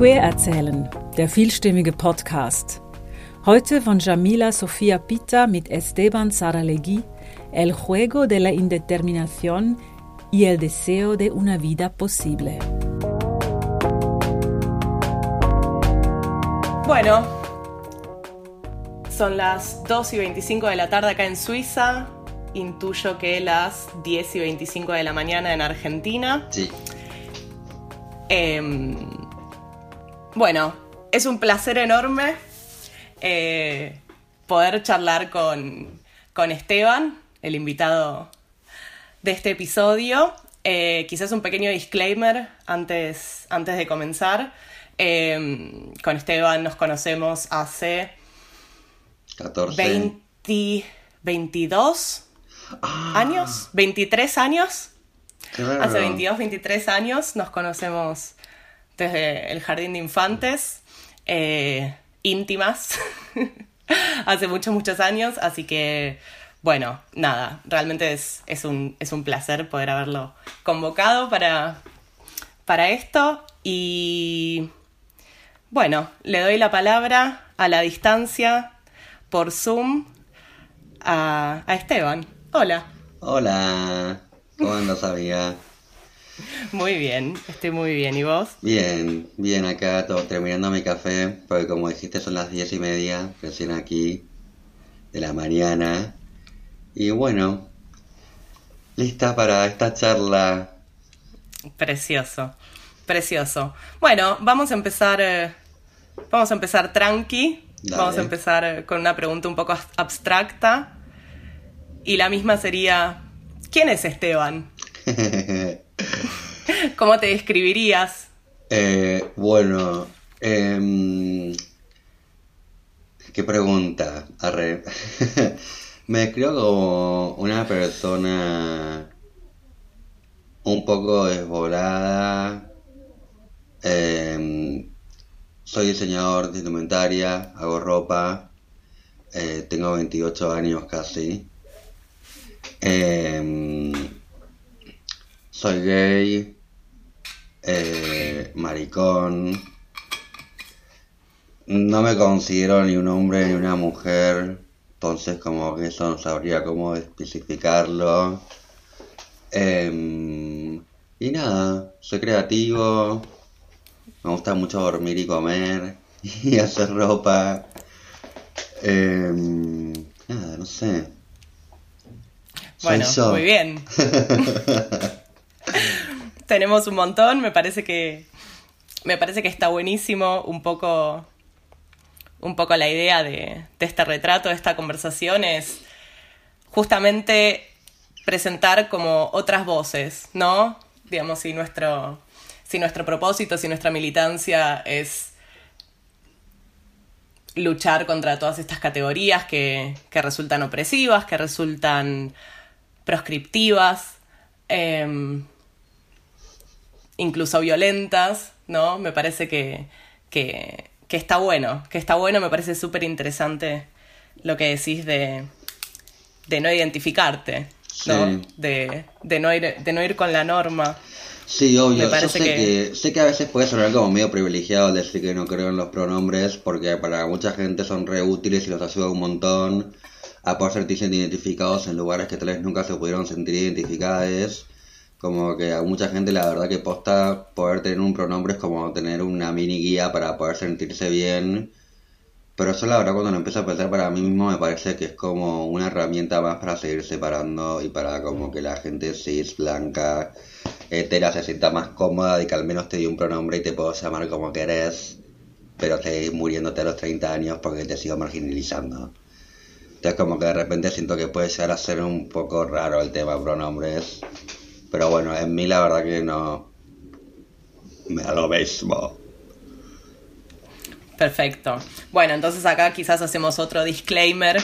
Queer Erzählen, der vielstimmige Podcast. Heute von Jamila Sofia Pita mit Esteban Saralegui, El juego de la indeterminación y el deseo de una vida posible. Bueno, son las 2 y 25 de la tarde acá en Suiza. Intuyo que las 10 y 25 de la mañana en Argentina. Sí. Em, bueno, es un placer enorme eh, poder charlar con, con, Esteban, el invitado de este episodio. Eh, quizás un pequeño disclaimer antes, antes de comenzar. Eh, con Esteban nos conocemos hace 14. 20, 22 Ah, años, 23 años. claro. Hace 22, 23 años nos conocemos desde el jardín de infantes, eh, íntimas, hace muchos, muchos años, así que, bueno, nada, realmente es, es, un, es un placer poder haberlo convocado para, para esto y, bueno, le doy la palabra a la distancia por Zoom a, a Esteban. Hola. Hola. ¿Cómo andas? Muy bien, estoy muy bien. ¿Y vos? Bien, bien acá, todo, terminando mi café, porque como dijiste son las diez y media, recién aquí, de la mañana. Y bueno, lista para esta charla. Precioso, precioso. Bueno, vamos a empezar, eh, vamos a empezar tranqui. Dale. Vamos a empezar eh, con una pregunta un poco abstracta. Y la misma sería, ¿quién es Esteban? ¿Cómo te describirías? Eh, bueno, em, qué pregunta. Me describo como una persona un poco desvolada. Em, soy diseñador de indumentaria, hago ropa. eh, tengo 28 años casi. Em, soy gay eh, maricón. No me considero ni un hombre ni una mujer, entonces como que eso no sabría cómo especificarlo. Em, y nada, soy creativo, me gusta mucho dormir y comer y hacer ropa. Em, nada, no sé. Bueno, muy bien. Tenemos un montón, me parece que me parece que está buenísimo un poco un poco la idea de, este retrato, de esta conversación es justamente presentar como otras voces, ¿no? Digamos, si nuestro si nuestro propósito, si nuestra militancia es luchar contra todas estas categorías que, que resultan opresivas, que resultan proscriptivas, eh, incluso violentas, ¿no? Me parece que, que, que está bueno, que está bueno, me parece súper interesante lo que decís de, de no identificarte, ¿no? Sí. De, de, no ir, de no ir con la norma. Sí, obvio. Yo sé que- que... sé que a veces puede sonar como medio privilegiado decir que no creo en los pronombres, porque para mucha gente son re útiles y los ayuda un montón a poder sentirse identificados en lugares que tal vez nunca se pudieron sentir identificadas. Como que a mucha gente la verdad que posta poder tener un pronombre es como tener una mini guía para poder sentirse bien. Pero eso la verdad cuando lo empiezo a pensar para mí mismo me parece que es como una herramienta más para seguir separando y para como que la gente cis, blanca, hetera se sienta más cómoda y que al menos te dio un pronombre y te puedo llamar como querés, pero seguís muriéndote a los 30 años porque te sigo marginalizando. Entonces como que de repente siento que puede llegar a ser un poco raro el tema pronombres, pero bueno, en mí la verdad que no me da lo mismo. Perfecto. Bueno, entonces acá quizás hacemos otro disclaimer.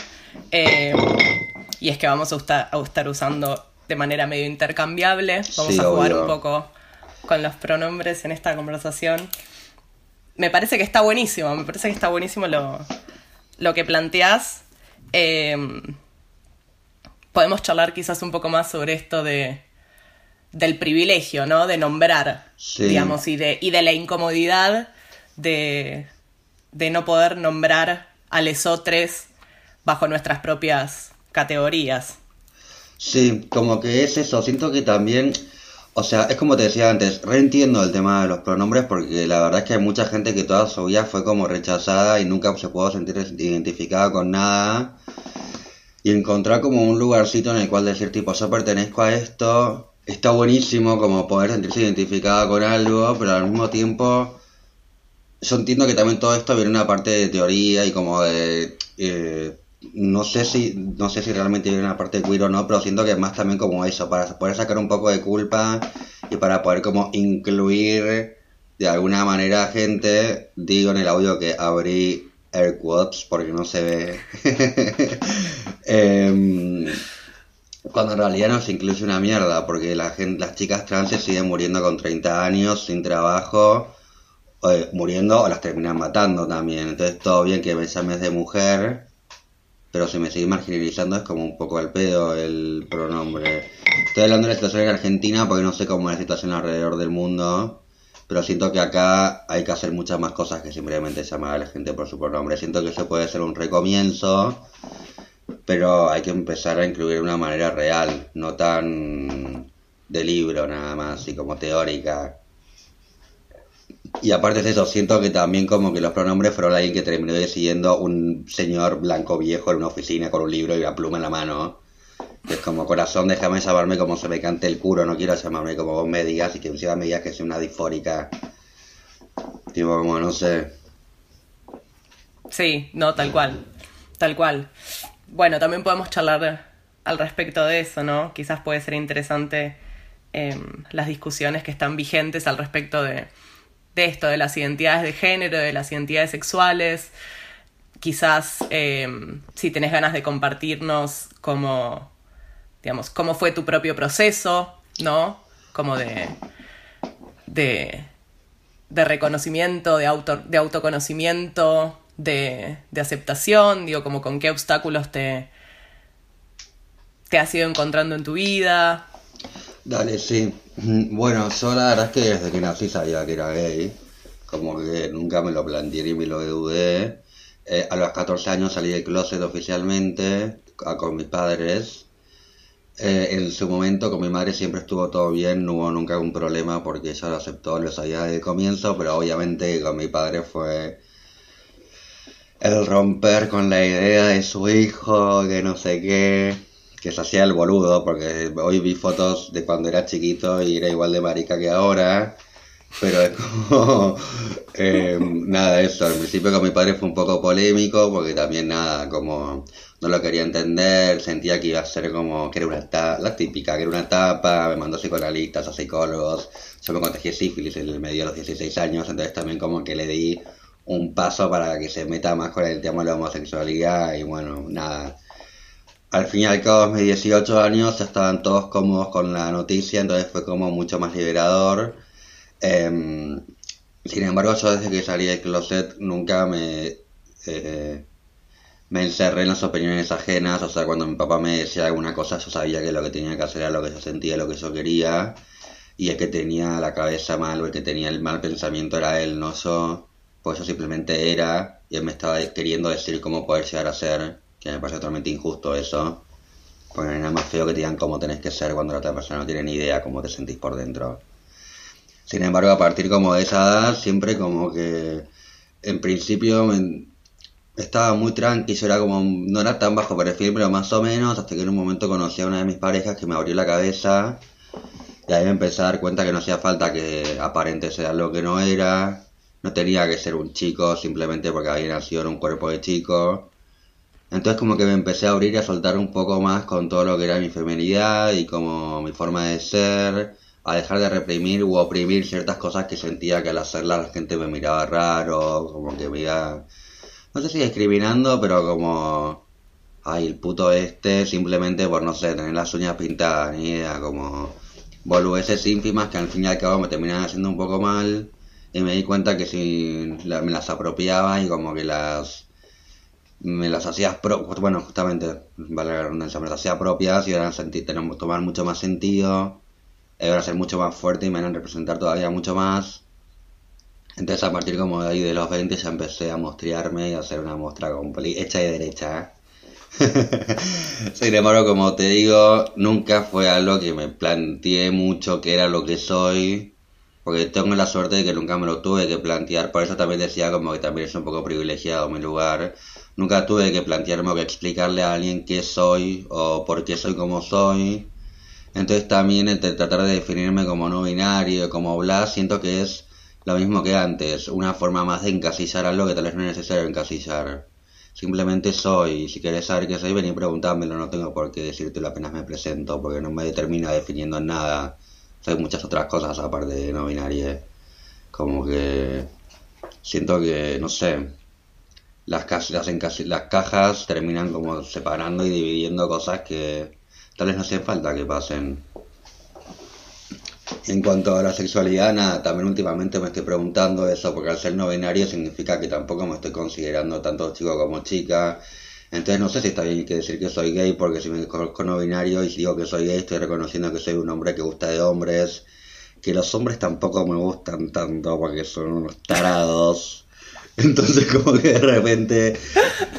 eh, y es que vamos a, usta- a estar usando de manera medio intercambiable. Vamos Sí, a jugar obvio. un poco con los pronombres en esta conversación. Me parece que está buenísimo, me parece que está buenísimo lo, lo que planteás. Eh, podemos charlar quizás un poco más sobre esto de del privilegio, ¿no? De nombrar, Sí. digamos, y de, y de la incomodidad de, de no poder nombrar a lesotres bajo nuestras propias categorías. Sí, como que es eso. Siento que también, o sea, es como te decía antes, reentiendo el tema de los pronombres porque la verdad es que hay mucha gente que toda su vida fue como rechazada y nunca se pudo sentir identificada con nada. Y encontrar como un lugarcito en el cual decir, tipo, yo pertenezco a esto, está buenísimo como poder sentirse identificada con algo, pero al mismo tiempo yo entiendo que también todo esto viene una parte de teoría y como de eh, no sé si no sé si realmente viene una parte de queer o no, pero siento que más también como eso, para poder sacar un poco de culpa y para poder como incluir de alguna manera gente, digo en el audio que abrí air quotes porque no se ve. Em, cuando en realidad no se incluye una mierda, porque la gente, las chicas trans se siguen muriendo con 30 años, sin trabajo, muriendo o las terminan matando también. Entonces todo bien que me llames de mujer, pero si me sigue marginalizando es como un poco al pedo el pronombre. Estoy hablando de la situación en Argentina porque no sé cómo es la situación alrededor del mundo, pero siento que acá hay que hacer muchas más cosas que simplemente llamar a la gente por su pronombre. Siento que eso puede ser un recomienzo, pero hay que empezar a incluir de una manera real, no tan de libro nada más y como teórica. Y aparte de eso, siento que también como que los pronombres fueron alguien que terminó decidiendo un señor blanco viejo en una oficina con un libro y una pluma en la mano. es como, corazón, déjame llamarme como se me cante el culo, no quiero llamarme como vos me digas y que encima me digas que soy una disfórica. Tipo, como, no sé. Sí, no, tal cual. Tal cual. Bueno, también podemos charlar al respecto de eso, ¿no? Quizás puede ser interesante em, las discusiones que están vigentes al respecto de esto, de las identidades de género, de las identidades sexuales. Quizás em, si tenés ganas de compartirnos cómo, digamos, cómo fue tu propio proceso, ¿no? Como de, de, de reconocimiento, de, auto, de autoconocimiento, de, de aceptación, digo, como con qué obstáculos te, te has ido encontrando en tu vida. Dale, sí. Bueno, yo la verdad es que desde que nací sabía que era gay. Como que nunca me lo planteé ni me lo dudé. Eh, a los 14 años salí del closet oficialmente con mis padres. Eh, en su momento con mi madre siempre estuvo todo bien, no hubo nunca un problema porque ella lo aceptó, lo sabía desde el comienzo, pero obviamente con mi padre fue el romper con la idea de su hijo, que no sé qué que se hacía el boludo, porque hoy vi fotos de cuando era chiquito y era igual de marica que ahora. Pero es como. Eh, nada, eso. Al principio con mi padre fue un poco polémico, porque también nada, como no lo quería entender, sentía que iba a ser como que era una etapa, la típica, que era una etapa, me mandó psicoanalistas a psicólogos, yo me contagié sífilis en el medio de los 16 años, entonces también como que le di un paso para que se meta más con el tema de la homosexualidad y bueno, nada al fin y al cabo, mis 18 años estaban todos cómodos con la noticia, entonces fue como mucho más liberador. Em, sin embargo, yo desde que salí del closet nunca me, eh, me encerré en las opiniones ajenas, o sea, cuando mi papá me decía alguna cosa, yo sabía que lo que tenía que hacer era lo que yo sentía, lo que yo quería, y el que tenía la cabeza mal o el que tenía el mal pensamiento era él, no yo, pues yo simplemente era, y él me estaba queriendo decir cómo poder llegar a ser que me parece totalmente injusto eso. Porque no nada más feo que te digan cómo tenés que ser cuando la otra persona no tiene ni idea cómo te sentís por dentro. Sin embargo, a partir como de esa edad, siempre como que en principio estaba muy tranquilo, era como, no era tan bajo perfil, pero más o menos, hasta que en un momento conocí a una de mis parejas que me abrió la cabeza y ahí me empecé a dar cuenta que no hacía falta que aparente ser lo que no era, no tenía que ser un chico simplemente porque había nacido en un cuerpo de chico, entonces como que me empecé a abrir y a soltar un poco más con todo lo que era mi feminidad y como mi forma de ser, a dejar de reprimir u oprimir ciertas cosas que sentía que al hacerlas la gente me miraba raro, como que me iba, no sé si discriminando, pero como, ay, el puto este, simplemente por, no sé, tener las uñas pintadas, ni idea, como boludeces ínfimas que al fin y al cabo me terminaban haciendo un poco mal y me di cuenta que si me las apropiaba y como que las me las hacía bueno justamente vale la redundancia me las hacía propias y eran sentir tomar mucho más sentido iban a ser mucho más fuerte y me van a representar todavía mucho más Entonces a partir como de ahí de los 20 ya empecé a mostrarme y a hacer una muestra hecha y derecha. Sin embargo, como te digo, nunca fue algo que me planteé mucho que era lo que soy, porque tengo la suerte de que nunca me lo tuve que plantear, por eso también decía como que también es un poco privilegiado mi lugar. Nunca tuve que plantearme o que explicarle a alguien qué soy o por qué soy como soy. Entonces también entre tratar de definirme como no binario, como bla, siento que es lo mismo que antes, una forma más de encasillar algo que tal vez no es necesario encasillar. Simplemente soy, si quieres saber qué soy, ven y preguntármelo, no tengo por qué decírtelo apenas me presento, porque no me determina definiendo nada. Soy muchas otras cosas aparte de no binario. Como que siento que, no sé, las, las, las cajas terminan como separando y dividiendo cosas que tal vez no hace falta que pasen. En cuanto a la sexualidad, nada, también últimamente me estoy preguntando eso, porque al ser no binario significa que tampoco me estoy considerando tanto chico como chica. Entonces no sé si está bien que decir que soy gay, porque si me conozco no binario y digo que soy gay, estoy reconociendo que soy un hombre que gusta de hombres, que los hombres tampoco me gustan tanto porque son unos tarados. Entonces como que de repente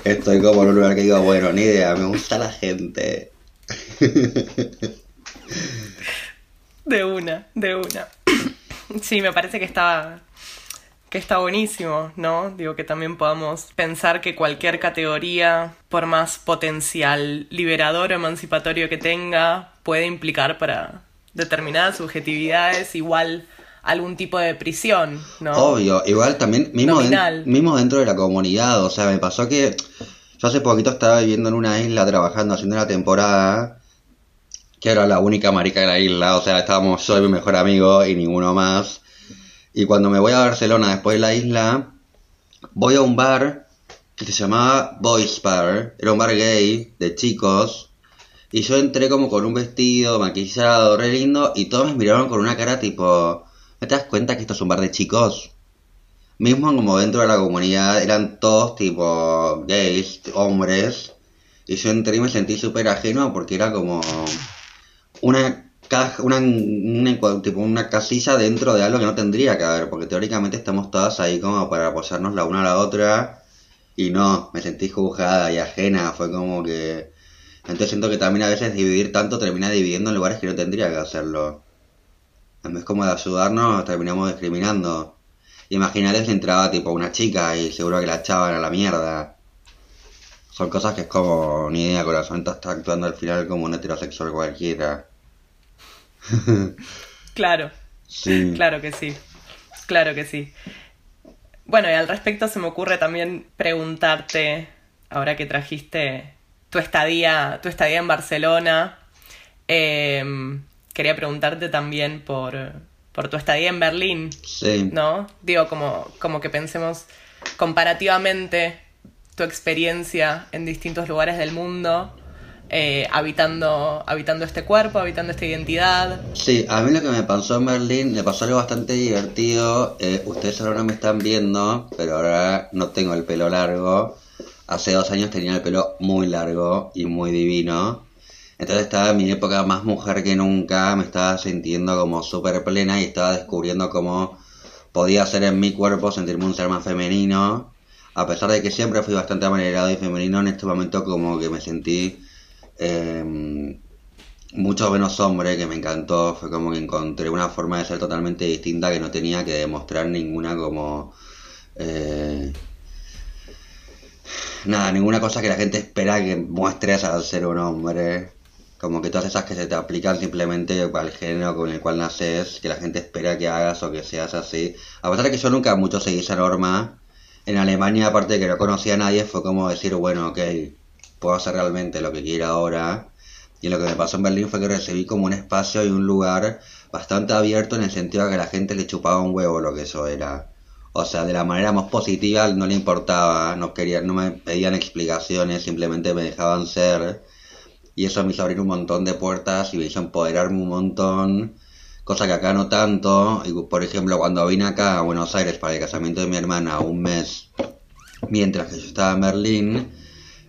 estoy como en un lugar que digo, bueno, ni idea, me gusta la gente. De una, de una. Sí, me parece que está, que está buenísimo, ¿no? Digo que también podamos pensar que cualquier categoría, por más potencial liberador o emancipatorio que tenga, puede implicar para determinadas subjetividades igual algún tipo de prisión, ¿no? Obvio, igual también mismo, mismo dentro de la comunidad, o sea, me pasó que yo hace poquito estaba viviendo en una isla trabajando, haciendo una temporada que era la única marica de la isla, o sea, estábamos yo y mi mejor amigo y ninguno más. Y cuando me voy a Barcelona después de la isla, voy a un bar que se llamaba Boys Bar, era un bar gay de chicos, y yo entré como con un vestido maquillado, re lindo, y todos me miraron con una cara tipo, ¿me te das cuenta que esto es un bar de chicos? Mismo como dentro de la comunidad eran todos tipo gays, hombres, y yo entré y me sentí súper ajeno porque era como una caja, una, tipo una casilla dentro de algo que no tendría que haber, porque teóricamente estamos todas ahí como para apoyarnos la una a la otra y no, me sentí juzgada y ajena, fue como que... Entonces siento que también a veces dividir tanto termina dividiendo en lugares que no tendría que hacerlo. En vez como de ayudarnos, terminamos discriminando. Imagínate si entraba tipo una chica y seguro que la echaban a la mierda. Son cosas que es como ni idea, corazón está actuando al final como un heterosexual cualquiera. claro. Sí. Claro que sí. Claro que sí. Bueno, y al respecto se me ocurre también preguntarte, ahora que trajiste tu estadía, tu estadía en Barcelona, em, quería preguntarte también por, por tu estadía en Berlín. Sí. ¿No? Digo, como, como que pensemos comparativamente tu experiencia en distintos lugares del mundo, eh, habitando, habitando este cuerpo, habitando esta identidad. Sí, a mí lo que me pasó en Berlín, me pasó algo bastante divertido. Eh, ustedes ahora no me están viendo, pero ahora no tengo el pelo largo. Hace dos años tenía el pelo muy largo y muy divino. Entonces estaba en mi época más mujer que nunca, me estaba sintiendo como súper plena y estaba descubriendo cómo podía ser en mi cuerpo sentirme un ser más femenino a pesar de que siempre fui bastante amanerado y femenino, en este momento como que me sentí em, mucho menos hombre, que me encantó, fue como que encontré una forma de ser totalmente distinta que no tenía que demostrar ninguna como... Eh, nada, ninguna cosa que la gente espera que muestres al ser un hombre. Como que todas esas que se te aplican simplemente al género con el cual naces, que la gente espera que hagas o que seas así. A pesar de que yo nunca mucho seguí esa norma, en Alemania, aparte de que no conocía a nadie, fue como decir, bueno, ok, puedo hacer realmente lo que quiera ahora. Y lo que me pasó en Berlín fue que recibí como un espacio y un lugar bastante abierto en el sentido de que la gente le chupaba un huevo lo que eso era. O sea, de la manera más positiva no le importaba, no querían, no me pedían explicaciones, simplemente me dejaban ser. Y eso me hizo abrir un montón de puertas y me hizo empoderarme un montón cosa que acá no tanto. Y, por ejemplo, cuando vine acá a Buenos Aires para el casamiento de mi hermana un mes, mientras que yo estaba en Berlín,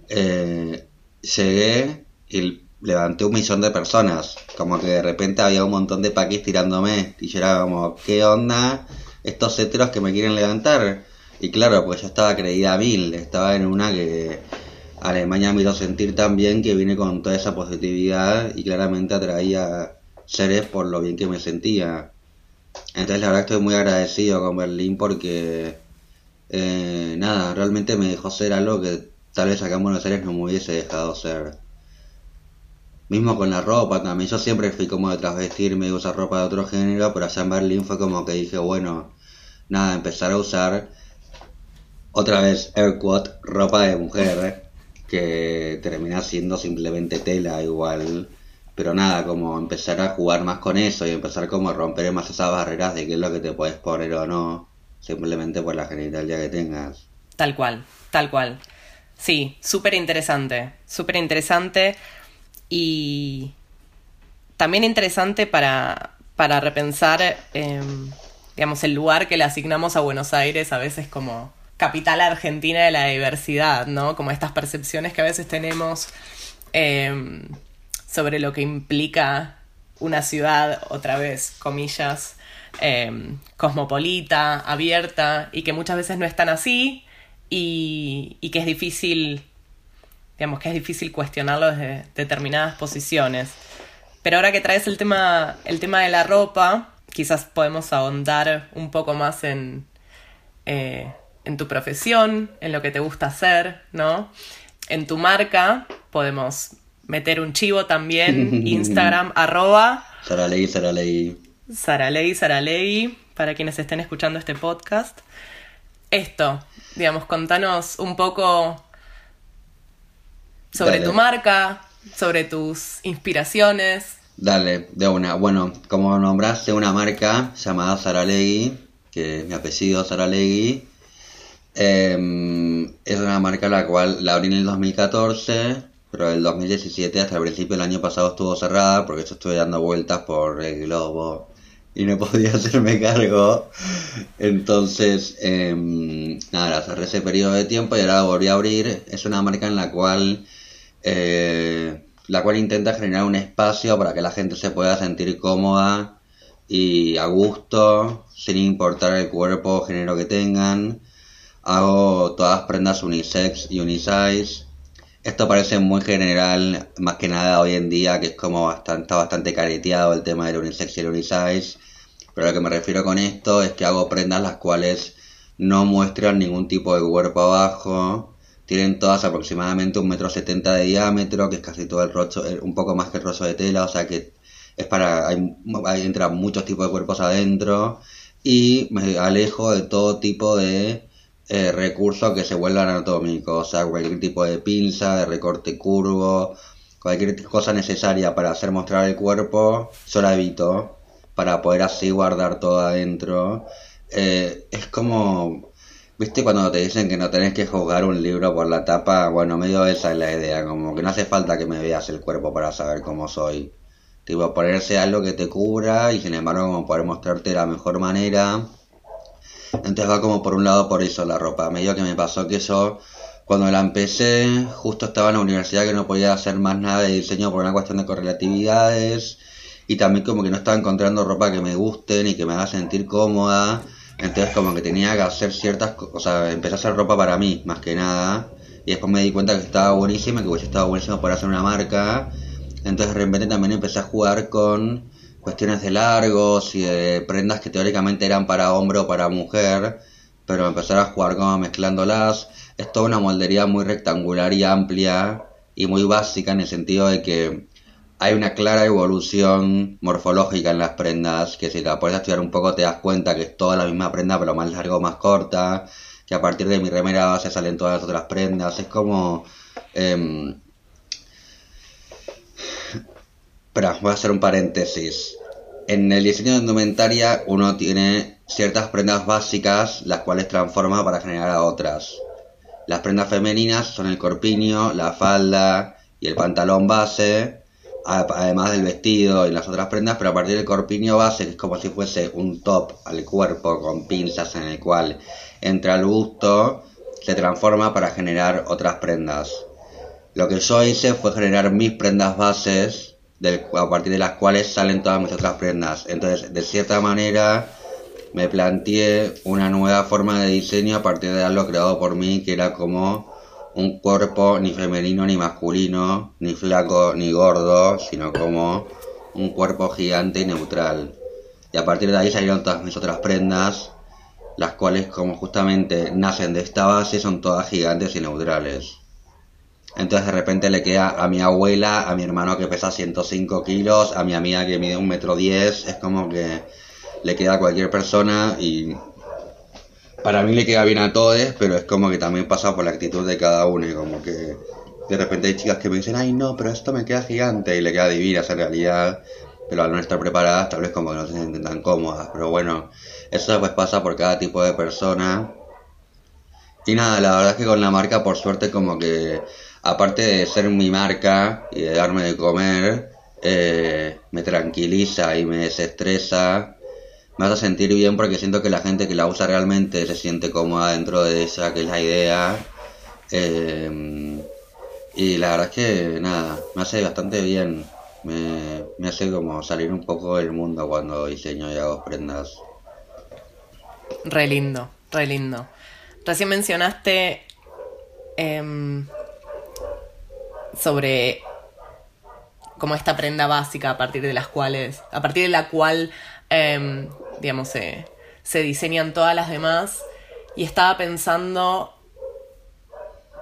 eh, llegué y levanté un millón de personas. Como que de repente había un montón de paquis tirándome. Y yo era como, ¿qué onda? estos heteros que me quieren levantar. Y claro, pues yo estaba creída a mil, estaba en una que Alemania me hizo sentir tan bien que vine con toda esa positividad y claramente atraía seres por lo bien que me sentía. Entonces la verdad estoy muy agradecido con Berlín porque eh, nada, realmente me dejó ser algo que tal vez acá en Buenos Aires no me hubiese dejado ser. Mismo con la ropa también, yo siempre fui como de trasvestirme y usar ropa de otro género, pero allá en Berlín fue como que dije, bueno, nada, empezar a usar otra vez air ropa de mujer, que termina siendo simplemente tela igual. Pero nada, como empezar a jugar más con eso y empezar como a romper más esas barreras de qué es lo que te puedes poner o no, simplemente por la genitalia que tengas. Tal cual, tal cual. Sí, súper interesante, súper interesante y también interesante para, para repensar, em, digamos, el lugar que le asignamos a Buenos Aires a veces como capital argentina de la diversidad, ¿no? Como estas percepciones que a veces tenemos em, sobre lo que implica una ciudad, otra vez, comillas, em, cosmopolita, abierta, y que muchas veces no es tan así, y, y, que es difícil, digamos que es difícil cuestionarlo desde determinadas posiciones. Pero ahora que traes el tema, el tema de la ropa, quizás podemos ahondar un poco más en, eh, en tu profesión, en lo que te gusta hacer, ¿no? En tu marca podemos meter un chivo también, Instagram, arroba. Saralei, Saralei. Saralei, Saralei, para quienes estén escuchando este podcast. Esto, digamos, contanos un poco sobre tu marca, sobre tus inspiraciones. Dale, de una. Bueno, como nombraste una marca llamada Saralegui, que es mi apellido Saralegui, eh, es una marca la cual la abrí en el 2014, pero el 2017 hasta el principio del año pasado estuvo cerrada porque yo estuve dando vueltas por el globo y no podía hacerme cargo. Entonces, eh, nada, cerré ese periodo de tiempo y ahora volví a abrir. Es una marca en la cual, eh, la cual intenta generar un espacio para que la gente se pueda sentir cómoda y a gusto, sin importar el cuerpo o género que tengan. Hago todas prendas unisex y unisize. Esto parece muy general, más que nada hoy en día, que es como bastante, está bastante careteado el tema del unisex y el unisize. Pero lo que me refiero con esto es que hago prendas las cuales no muestran ningún tipo de cuerpo abajo. Tienen todas aproximadamente un metro setenta de diámetro, que es casi todo el rocho, un poco más que el rollo de tela, o sea que es para, hay, hay, entran muchos tipos de cuerpos adentro. Y me alejo de todo tipo de eh, recursos que se vuelvan anatómicos, o sea, cualquier tipo de pinza, de recorte curvo, cualquier cosa necesaria para hacer mostrar el cuerpo, yo la evito para poder así guardar todo adentro. Eh, es como, viste, cuando te dicen que no tenés que jugar un libro por la tapa, bueno, medio esa es la idea, como que no hace falta que me veas el cuerpo para saber cómo soy. Tipo, ponerse algo que te cubra y sin embargo como poder mostrarte la mejor manera entonces va como por un lado por eso la ropa. Medio que me pasó que yo cuando la empecé justo estaba en la universidad que no podía hacer más nada de diseño por una cuestión de correlatividades y también como que no estaba encontrando ropa que me guste ni que me haga sentir cómoda. Entonces como que tenía que hacer ciertas cosas, o sea, empecé a hacer ropa para mí más que nada. Y después me di cuenta que estaba buenísima, que hubiese estado buenísimo para hacer una marca. Entonces de repente también empecé a jugar con cuestiones de largos y de prendas que teóricamente eran para hombre o para mujer, pero empezar a jugar como mezclándolas. Es toda una moldería muy rectangular y amplia y muy básica en el sentido de que hay una clara evolución morfológica en las prendas, que si la puedes estudiar un poco te das cuenta que es toda la misma prenda pero más largo, más corta, que a partir de mi remera base salen todas las otras prendas, es como... Eh, voy a hacer un paréntesis. En el diseño de indumentaria uno tiene ciertas prendas básicas, las cuales transforma para generar a otras. Las prendas femeninas son el corpiño, la falda y el pantalón base, además del vestido y las otras prendas, pero a partir del corpiño base, que es como si fuese un top al cuerpo con pinzas en el cual entra el busto, se transforma para generar otras prendas. Lo que yo hice fue generar mis prendas bases a partir de las cuales salen todas mis otras prendas. Entonces, de cierta manera, me planteé una nueva forma de diseño a partir de algo creado por mí, que era como un cuerpo ni femenino ni masculino, ni flaco ni gordo, sino como un cuerpo gigante y neutral. Y a partir de ahí salieron todas mis otras prendas, las cuales como justamente nacen de esta base son todas gigantes y neutrales. Entonces de repente le queda a mi abuela, a mi hermano que pesa 105 kilos, a mi amiga que mide un metro diez, es como que le queda a cualquier persona y para mí le queda bien a todos, pero es como que también pasa por la actitud de cada uno y como que de repente hay chicas que me dicen, ay no, pero esto me queda gigante y le queda divina esa realidad, pero al no estar preparadas tal vez como que no se sienten tan cómodas, pero bueno, eso pues pasa por cada tipo de persona. Y nada, la verdad es que con la marca por suerte como que aparte de ser mi marca y de darme de comer, eh, me tranquiliza y me desestresa me hace sentir bien porque siento que la gente que la usa realmente se siente cómoda dentro de esa que es la idea. Eh, y la verdad es que nada, me hace bastante bien. Me, me, hace como salir un poco del mundo cuando diseño y hago prendas. Re lindo, re lindo. Recién mencionaste eh, sobre como esta prenda básica a partir de las cuales, a partir de la cual eh, digamos, se, se diseñan todas las demás. Y estaba pensando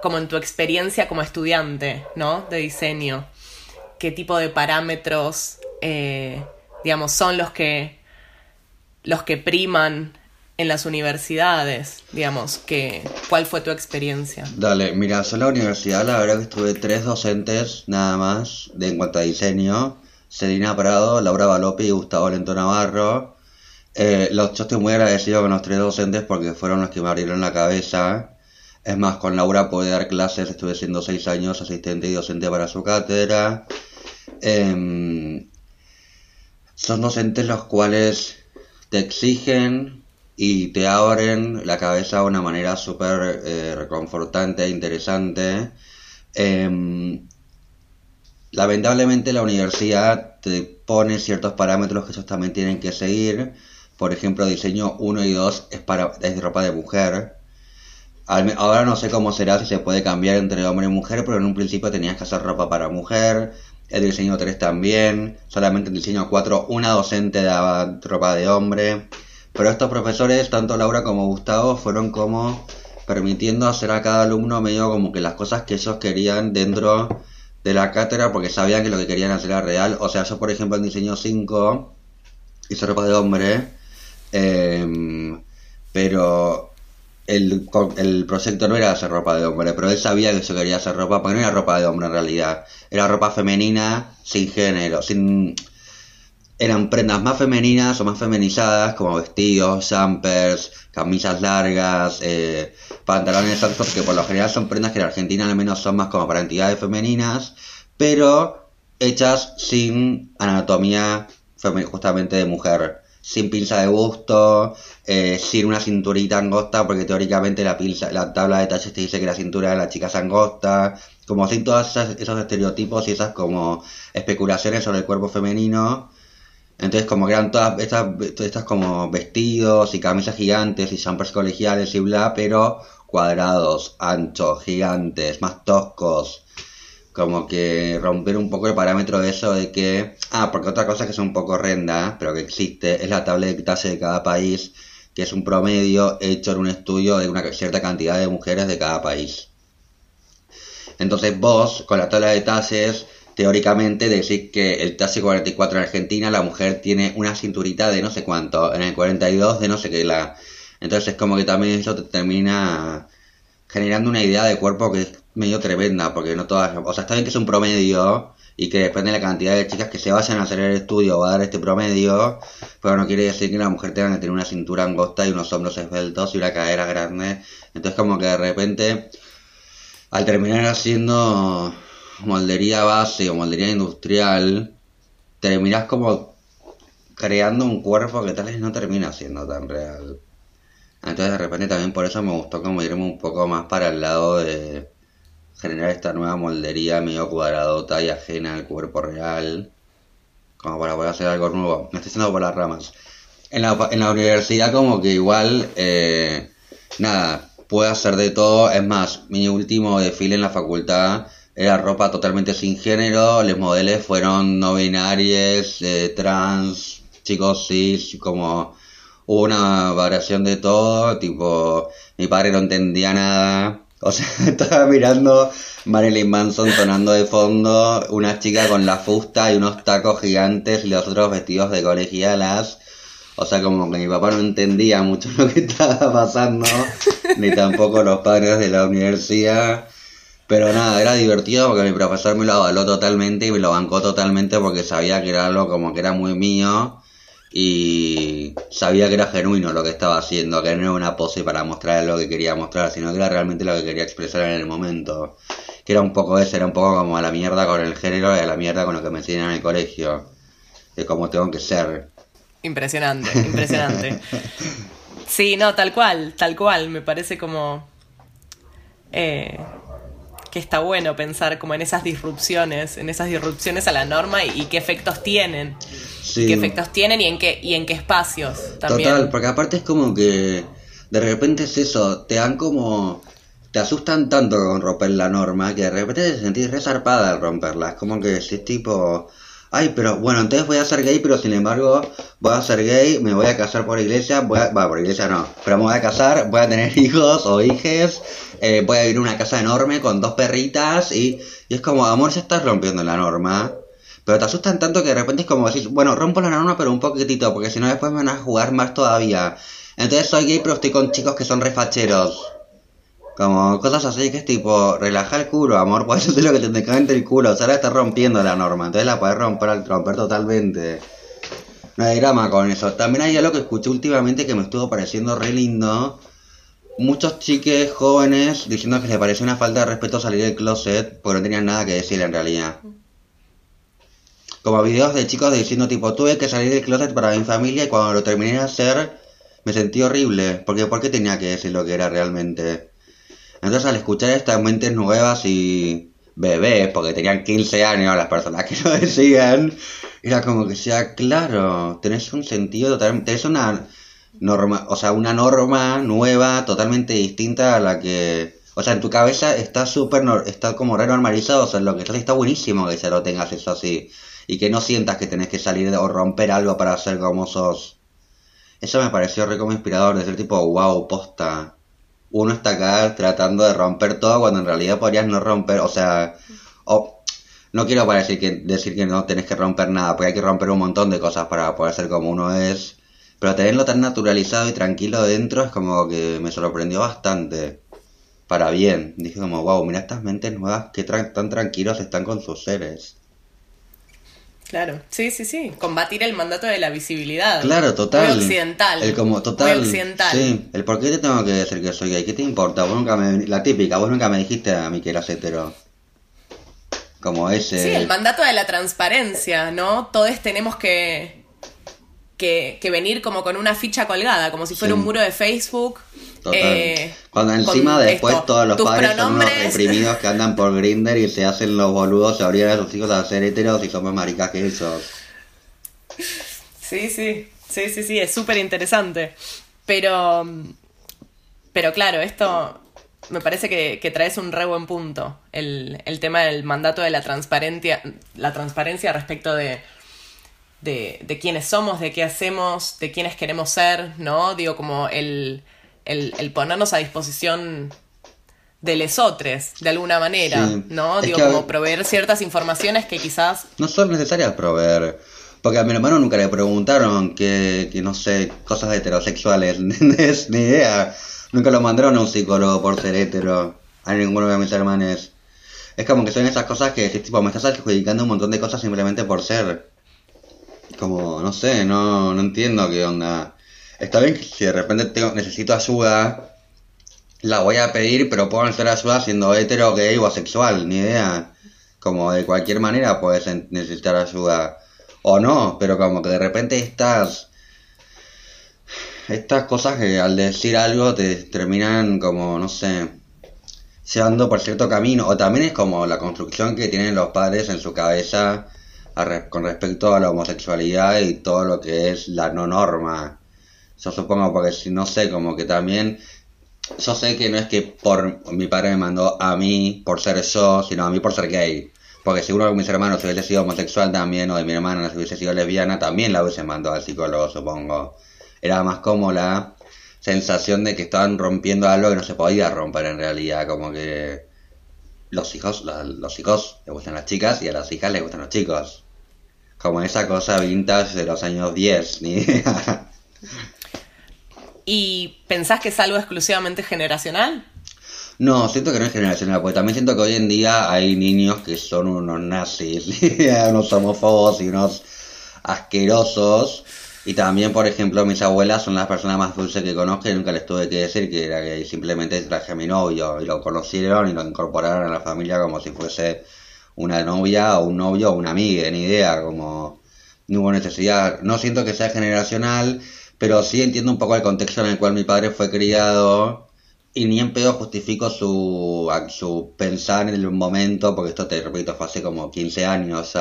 como en tu experiencia como estudiante, ¿no? De diseño. ¿Qué tipo de parámetros, eh, digamos, son los que, los que priman en las universidades, digamos, que, ¿cuál fue tu experiencia? Dale, mira, en la universidad la verdad que estuve tres docentes nada más de en cuanto a diseño, Selina Prado, Laura Balopi y Gustavo Lento Navarro. Eh, los, yo estoy muy agradecido con los tres docentes porque fueron los que me abrieron la cabeza. Es más, con Laura pude dar clases, estuve siendo seis años asistente y docente para su cátedra. Em, son docentes los cuales te exigen y te abren la cabeza de una manera súper eh, reconfortante e interesante. Em, lamentablemente la universidad te pone ciertos parámetros que ellos también tienen que seguir por ejemplo, diseño 1 y 2 es, para, es ropa de mujer. Ahora no sé cómo será si se puede cambiar entre hombre y mujer, pero en un principio tenías que hacer ropa para mujer. El diseño 3 también. Solamente el diseño 4 una docente daba ropa de hombre. Pero estos profesores, tanto Laura como Gustavo, fueron como permitiendo hacer a cada alumno medio como que las cosas que ellos querían dentro de la cátedra porque sabían que lo que querían hacer era real. O sea, yo por ejemplo en diseño 5 hice ropa de hombre Em, pero el, el, proyecto no era hacer ropa de hombre, pero él sabía que yo quería hacer ropa, porque no era ropa de hombre en realidad, era ropa femenina sin género, sin eran prendas más femeninas o más feminizadas, como vestidos, jumpers, camisas largas, eh, pantalones altos, que por lo general son prendas que en Argentina al menos son más como para entidades femeninas, pero hechas sin anatomía justamente de mujer sin pinza de busto, eh, sin una cinturita angosta, porque teóricamente la, pinza, la tabla de talles te dice que la cintura de la chica es angosta, como sin todos esos estereotipos y esas como especulaciones sobre el cuerpo femenino. Entonces como que eran todas estas, estas como vestidos y camisas gigantes y jumpers colegiales y bla, pero cuadrados, anchos, gigantes, más toscos como que romper un poco el parámetro de eso de que, ah, porque otra cosa que es un poco horrenda, pero que existe, es la tabla de talla de cada país, que es un promedio hecho en un estudio de una cierta cantidad de mujeres de cada país. Entonces vos, con la tabla de talles, teóricamente decís que el talle 44 en Argentina, la mujer tiene una cinturita de no sé cuánto, en el 42 de no sé qué la... Entonces es como que también eso te termina generando una idea de cuerpo que es medio tremenda, porque no todas, o sea, está bien que es un promedio y que depende de la cantidad de chicas que se vayan a hacer el estudio va a dar este promedio, pero no quiere decir que la mujer tenga que tener una cintura angosta y unos hombros esbeltos y una cadera grande. Entonces como que de repente, al terminar haciendo moldería base o moldería industrial, terminas como creando un cuerpo que tal vez no termina siendo tan real. Entonces de repente también por eso me gustó como irme un poco más para el lado de generar esta nueva moldería medio cuadradota y ajena al cuerpo real. Como para poder hacer algo nuevo. Me estoy haciendo por las ramas. En la, en la universidad como que igual, eh, nada, puedo hacer de todo. Es más, mi último desfile en la facultad era ropa totalmente sin género. Los modelos fueron no binarios, trans, chicos cis, como hubo una variación de todo. Tipo, mi padre no entendía nada. O sea, estaba mirando Marilyn Manson sonando de fondo, una chica con la fusta y unos tacos gigantes y los otros vestidos de colegialas. O sea, como que mi papá no entendía mucho lo que estaba pasando, ni tampoco los padres de la universidad. Pero nada, era divertido porque mi profesor me lo avaló totalmente y me lo bancó totalmente porque sabía que era algo como que era muy mío y sabía que era genuino lo que estaba haciendo, que no era una pose para mostrar lo que quería mostrar, sino que era realmente lo que quería expresar en el momento. Que era un poco eso, era un poco como a la mierda con el género y a la mierda con lo que me enseñan en el colegio. De cómo tengo que ser. Impresionante, impresionante. Sí, no, tal cual, tal cual. Me parece como... Eh, que está bueno pensar como en esas disrupciones, en esas disrupciones a la norma y, qué efectos tienen. Qué efectos tienen y en qué, y en qué espacios también. Total, porque aparte es como que de repente es eso, te dan como te asustan tanto con romper la norma que de repente te sentís resarpada al romperla. Es como que es tipo, ay, pero bueno, entonces voy a ser gay, pero sin embargo voy a ser gay, me voy a casar por iglesia, voy a, bueno, por iglesia no, pero me voy a casar, voy a tener hijos o hijes, eh, voy a vivir en una casa enorme con dos perritas y, y es como, amor, ya estás rompiendo la norma. Pero te asustan tanto que de repente es como decir, bueno, rompo la norma pero un poquitito, porque si no después me van a jugar más todavía. Entonces soy gay pero estoy con chicos que son refacheros. Como cosas así que es tipo, relaja el culo, amor, puedes hacer lo que te, te el culo, o sea, ahora estás rompiendo la norma, entonces la puedes romper, romper totalmente. No hay drama con eso. También hay algo que escuché últimamente que me estuvo pareciendo re lindo. Muchos chiques jóvenes diciendo que les pareció una falta de respeto salir del closet porque no tenían nada que decir en realidad como videos de chicos diciendo tipo, tuve que salir del closet para mi familia y cuando lo terminé de hacer me sentí horrible, porque ¿por qué tenía que decir lo que era realmente? Entonces al escuchar estas mentes nuevas y bebés, porque tenían 15 años las personas que lo decían, era como que sea, claro, tenés un sentido totalmente, tenés una norma, o sea, una norma nueva, totalmente distinta a la que, o sea, en tu cabeza está súper, está como re normalizado, o sea, lo que está, está buenísimo que se lo tengas eso así y que no sientas que tenés que salir o romper algo para ser como sos. Eso me pareció re como inspirador, de ser tipo, wow, posta. Uno está acá tratando de romper todo cuando en realidad podrías no romper, o sea, o, no quiero parecer que, decir que no tenés que romper nada, porque hay que romper un montón de cosas para poder ser como uno es, pero tenerlo tan naturalizado y tranquilo dentro es como que me sorprendió bastante. Para bien, dije como, wow, mira estas mentes nuevas que tan tranquilos están con sus seres. Claro, sí, sí, sí. Combatir el mandato de la visibilidad. Claro, total. Muy occidental. El como total. occidental. Sí, el por qué te tengo que decir que soy gay. ¿Qué te importa? Vos nunca me, la típica, vos nunca me dijiste a mí que eras hetero. Como ese. Sí, el mandato de la transparencia, ¿no? Todos tenemos que, que, que venir como con una ficha colgada, como si fuera un muro de Facebook eh, Cuando encima después todos los padres son los reprimidos que andan por Grinder y se hacen los boludos, se obligan a sus hijos a ser heteros y son más maricas que esos. Sí, sí, sí, sí, sí, es súper interesante. Pero, pero claro, esto me parece que, que, traes un re buen punto. El, el tema del mandato de la transparencia, la transparencia respecto de, de, de quiénes somos, de qué hacemos, de quiénes queremos ser, ¿no? Digo, como el, el, ponernos a disposición de lesotres, de alguna manera, ¿no? Digo, como proveer ciertas informaciones que quizás... No son necesarias proveer. Porque a mi hermano nunca le preguntaron que, que no sé, cosas heterosexuales, ¿entendés? Ni idea. Nunca lo mandaron a un psicólogo por ser hetero, a ninguno de mis hermanos. Es como que son esas cosas que, tipo, me estás adjudicando un montón de cosas simplemente por ser. Como, no sé, no, no entiendo qué onda. Está bien que si de repente tengo, necesito ayuda, la voy a pedir, pero puedo necesitar ayuda siendo hetero, gay o asexual, ni idea. Como de cualquier manera puedes necesitar ayuda. O no, pero como que de repente estas estas cosas que al decir algo te terminan como, no sé, llevando por cierto camino. O también es como la construcción que tienen los padres en su cabeza con respecto a la homosexualidad y todo lo que es la no norma Yo supongo, porque si no sé, como que también. Yo sé que no es que por mi padre me mandó a mí por ser yo, sino a mí por ser gay. Porque si uno de mis hermanos hubiese sido homosexual también, o de mi hermana hubiese sido lesbiana, también la hubiese mandado al psicólogo, supongo. Era más como la sensación de que estaban rompiendo algo que no se podía romper en realidad, como que los hijos, los hijos les gustan las chicas y a las hijas les gustan los chicos. Como esa cosa vintage de los años 10, ni ¿Y pensás que es algo exclusivamente generacional? No, siento que no es generacional, porque también siento que hoy en día hay niños que son unos nazis, unos homófobos y unos asquerosos. Y también, por ejemplo, mis abuelas son las personas más dulces que conozco y nunca les tuve que decir que era que simplemente traje a mi novio y lo conocieron y lo incorporaron a la familia como si fuese una novia o un novio o una amiga, ni idea, como no hubo necesidad. No siento que sea generacional, pero sí entiendo un poco el contexto en el cual mi padre fue criado y ni en pedo justifico su, su pensar en el momento, porque esto te repito, fue hace como 15 años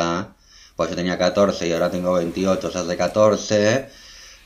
pues yo tenía 14 y ahora tengo 28, o sea, hace 14.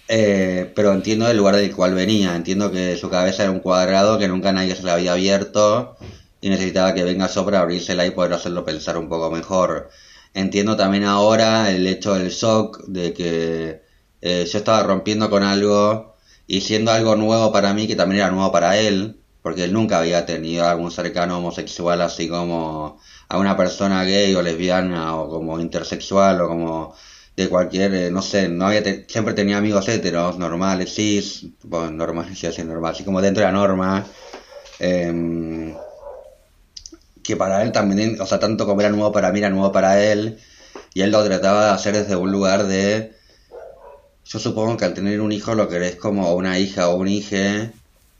Eh, pero entiendo el lugar del cual venía, entiendo que su cabeza era un cuadrado que nunca nadie se le había abierto y necesitaba que venga yo para abrírsela y poder hacerlo pensar un poco mejor. Entiendo también ahora el hecho del shock de que eh, yo estaba rompiendo con algo y siendo algo nuevo para mí que también era nuevo para él, porque él nunca había tenido algún cercano homosexual así como a una persona gay o lesbiana o como intersexual o como de cualquier, eh, no sé, no había siempre tenía amigos heteros, normales, cis, bueno, normales, sí, así normal, así como dentro de la norma. Eh, que para él también, o sea, tanto como era nuevo para mí, era nuevo para él, y él lo trataba de hacer desde un lugar de... Yo supongo que al tener un hijo lo querés como una hija o un hijo,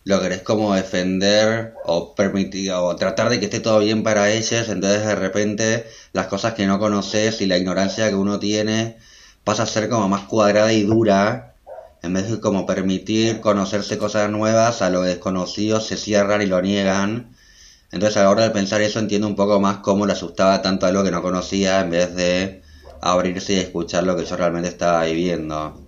lo querés como defender o permitir o tratar de que esté todo bien para ellos, entonces de repente las cosas que no conoces y la ignorancia que uno tiene pasa a ser como más cuadrada y dura, en vez de como permitir conocerse cosas nuevas, a lo desconocido se cierran y lo niegan entonces a la hora de pensar eso entiendo un poco más cómo le asustaba tanto algo que no conocía en vez de abrirse y escuchar lo que yo realmente estaba viviendo.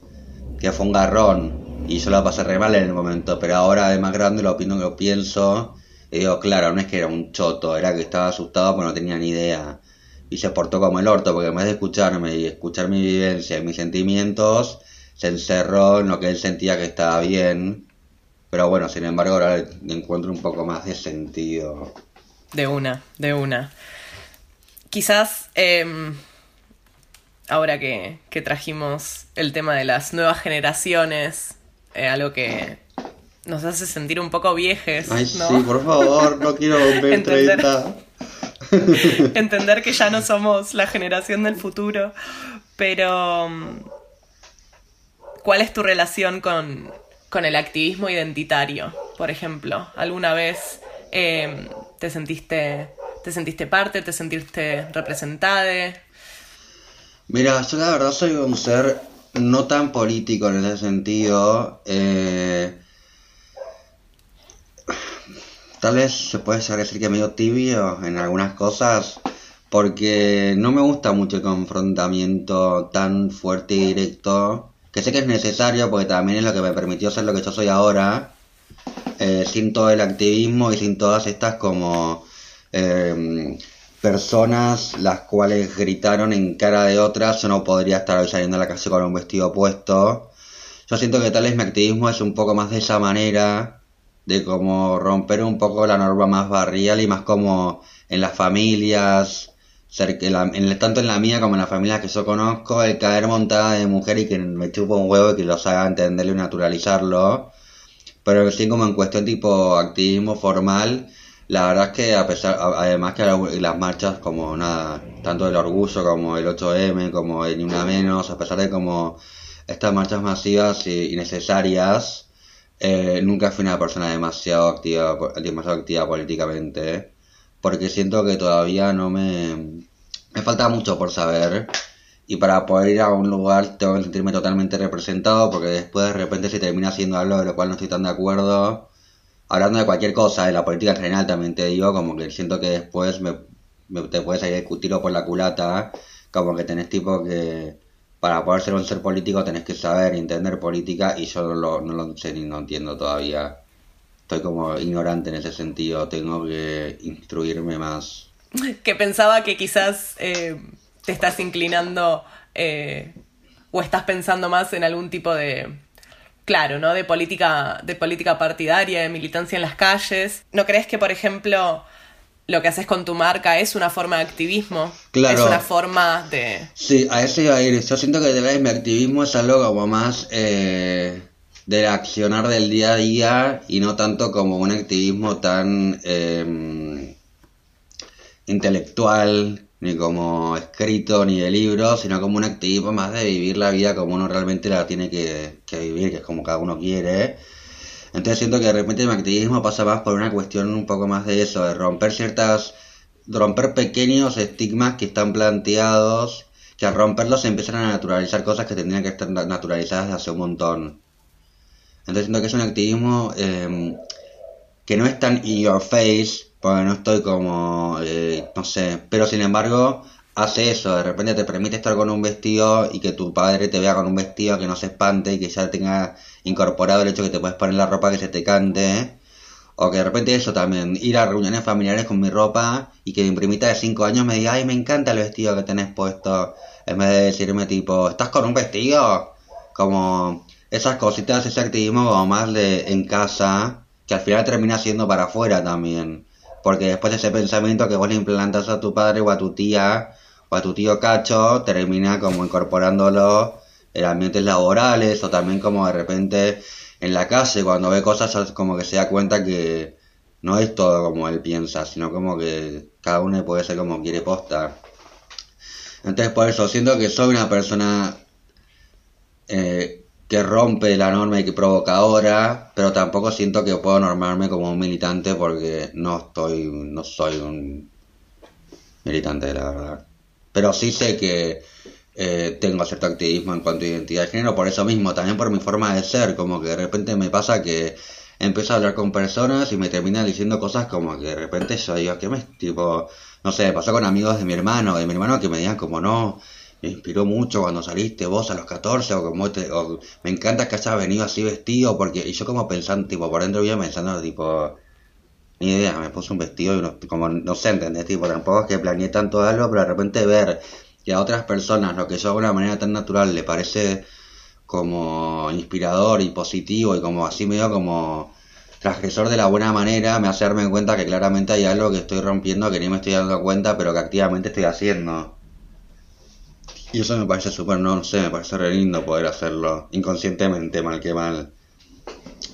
Que fue un garrón y yo lo pasé re mal en el momento, pero ahora de más grande lo opino, lo pienso y digo, claro, no es que era un choto, era que estaba asustado porque no tenía ni idea. Y se portó como el orto, porque en vez de escucharme y escuchar mi vivencia y mis sentimientos, se encerró en lo que él sentía que estaba bien pero bueno, sin embargo, ahora encuentro un poco más de sentido. De una, de una. Quizás em, ahora que, trajimos el tema de las nuevas generaciones, eh, algo que nos hace sentir un poco viejes. Ay, sí, por favor, no quiero ver 30. Entender que ya no somos la generación del futuro, pero em, ¿cuál es tu relación con, con el activismo identitario, por ejemplo. ¿Alguna vez em, te sentiste te sentiste parte, te sentiste representada? Mira, yo la verdad soy un ser no tan político en ese sentido. Eh, tal vez se puede decir que medio tibio en algunas cosas, porque no me gusta mucho el confrontamiento tan fuerte y directo que sé que es necesario porque también es lo que me permitió ser lo que yo soy ahora, eh, sin todo el activismo y sin todas estas como em, personas las cuales gritaron en cara de otras, yo no podría estar hoy saliendo a la calle con un vestido puesto. Yo siento que tal vez mi activismo es un poco más de esa manera, de como romper un poco la norma más barrial y más como en las familias, en, tanto en la mía como en la familia que yo conozco, el caer montada de mujer y que me chupo un huevo y que los haga entenderlo y naturalizarlo. Pero sí como en cuestión tipo activismo formal, la verdad es que a pesar, además que las marchas como nada, tanto el orgullo como el 8M, como el Ni Una Menos, a pesar de como estas marchas masivas y, necesarias, eh, nunca fui una persona demasiado activa, demasiado activa políticamente porque siento que todavía no me... Me falta mucho por saber y para poder ir a un lugar tengo que sentirme totalmente representado porque después de repente se termina haciendo algo de lo cual no estoy tan de acuerdo. Hablando de cualquier cosa, de la política en general también te digo, como que siento que después me, te puedes ir a discutirlo por la culata, como que tenés tipo que para poder ser un ser político tenés que saber entender política y yo no lo, no lo sé ni no entiendo todavía. Estoy como ignorante en ese sentido, tengo que instruirme más. Que pensaba que quizás eh, te estás inclinando eh, o estás pensando más en algún tipo de, claro, ¿no? De política, de política partidaria, de militancia en las calles. ¿No crees que, por ejemplo, lo que haces con tu marca es una forma de activismo? Claro. Es una forma de... Sí, a eso iba a ir. Yo siento que de verdad mi activismo es algo como más eh, del accionar del día a día y no tanto como un activismo tan eh, intelectual ni como escrito, ni de libro, sino como un activismo más de vivir la vida como uno realmente la tiene que, vivir, que es como cada uno quiere. Entonces siento que de repente mi activismo pasa más por una cuestión un poco más de eso, de romper ciertas, romper pequeños estigmas que están planteados, que al romperlos se empiezan a naturalizar cosas que tendrían que estar naturalizadas desde hace un montón. Entonces siento que es un activismo eh, que no es tan in your face, porque no estoy como, eh, no sé, pero sin embargo hace eso, de repente te permite estar con un vestido y que tu padre te vea con un vestido que no se espante y que ya tenga incorporado el hecho que te puedes poner la ropa que se te cante. O que de repente eso también, ir a reuniones familiares con mi ropa y que mi primita de 5 años me diga, ay, me encanta el vestido que tenés puesto. En vez de decirme tipo, ¿estás con un vestido? Como esas cositas, ese activismo como más de en casa, que al final termina siendo para afuera también. Porque después de ese pensamiento que vos le implantas a tu padre o a tu tía o a tu tío cacho, termina como incorporándolo en ambientes laborales o también como de repente en la calle cuando ve cosas como que se da cuenta que no es todo como él piensa, sino como que cada uno puede ser como quiere posta. Entonces por eso siento que soy una persona eh, que rompe la norma y que provoca ahora, pero tampoco siento que puedo normarme como un militante porque no estoy, no soy un militante, la verdad. Pero sí sé que eh, tengo cierto activismo en cuanto a identidad de género, por eso mismo, también por mi forma de ser, como que de repente me pasa que empiezo a hablar con personas y me terminan diciendo cosas como que de repente yo digo, ¿qué me tipo, no sé, me pasó con amigos de mi hermano, de mi hermano que me digan como no, me inspiró mucho cuando saliste vos a los 14 o como te, o, me encanta que hayas venido así vestido porque y yo como pensando tipo por dentro iba pensando tipo ni idea me puse un vestido y no, como no sé entendés tipo tampoco es que planeé tanto algo pero de repente ver que a otras personas lo que yo hago de una manera tan natural le parece como inspirador y positivo y como así medio como transgresor de la buena manera me hace darme cuenta que claramente hay algo que estoy rompiendo que ni me estoy dando cuenta pero que activamente estoy haciendo y eso me parece súper, no sé, me parece re lindo poder hacerlo inconscientemente, mal que mal.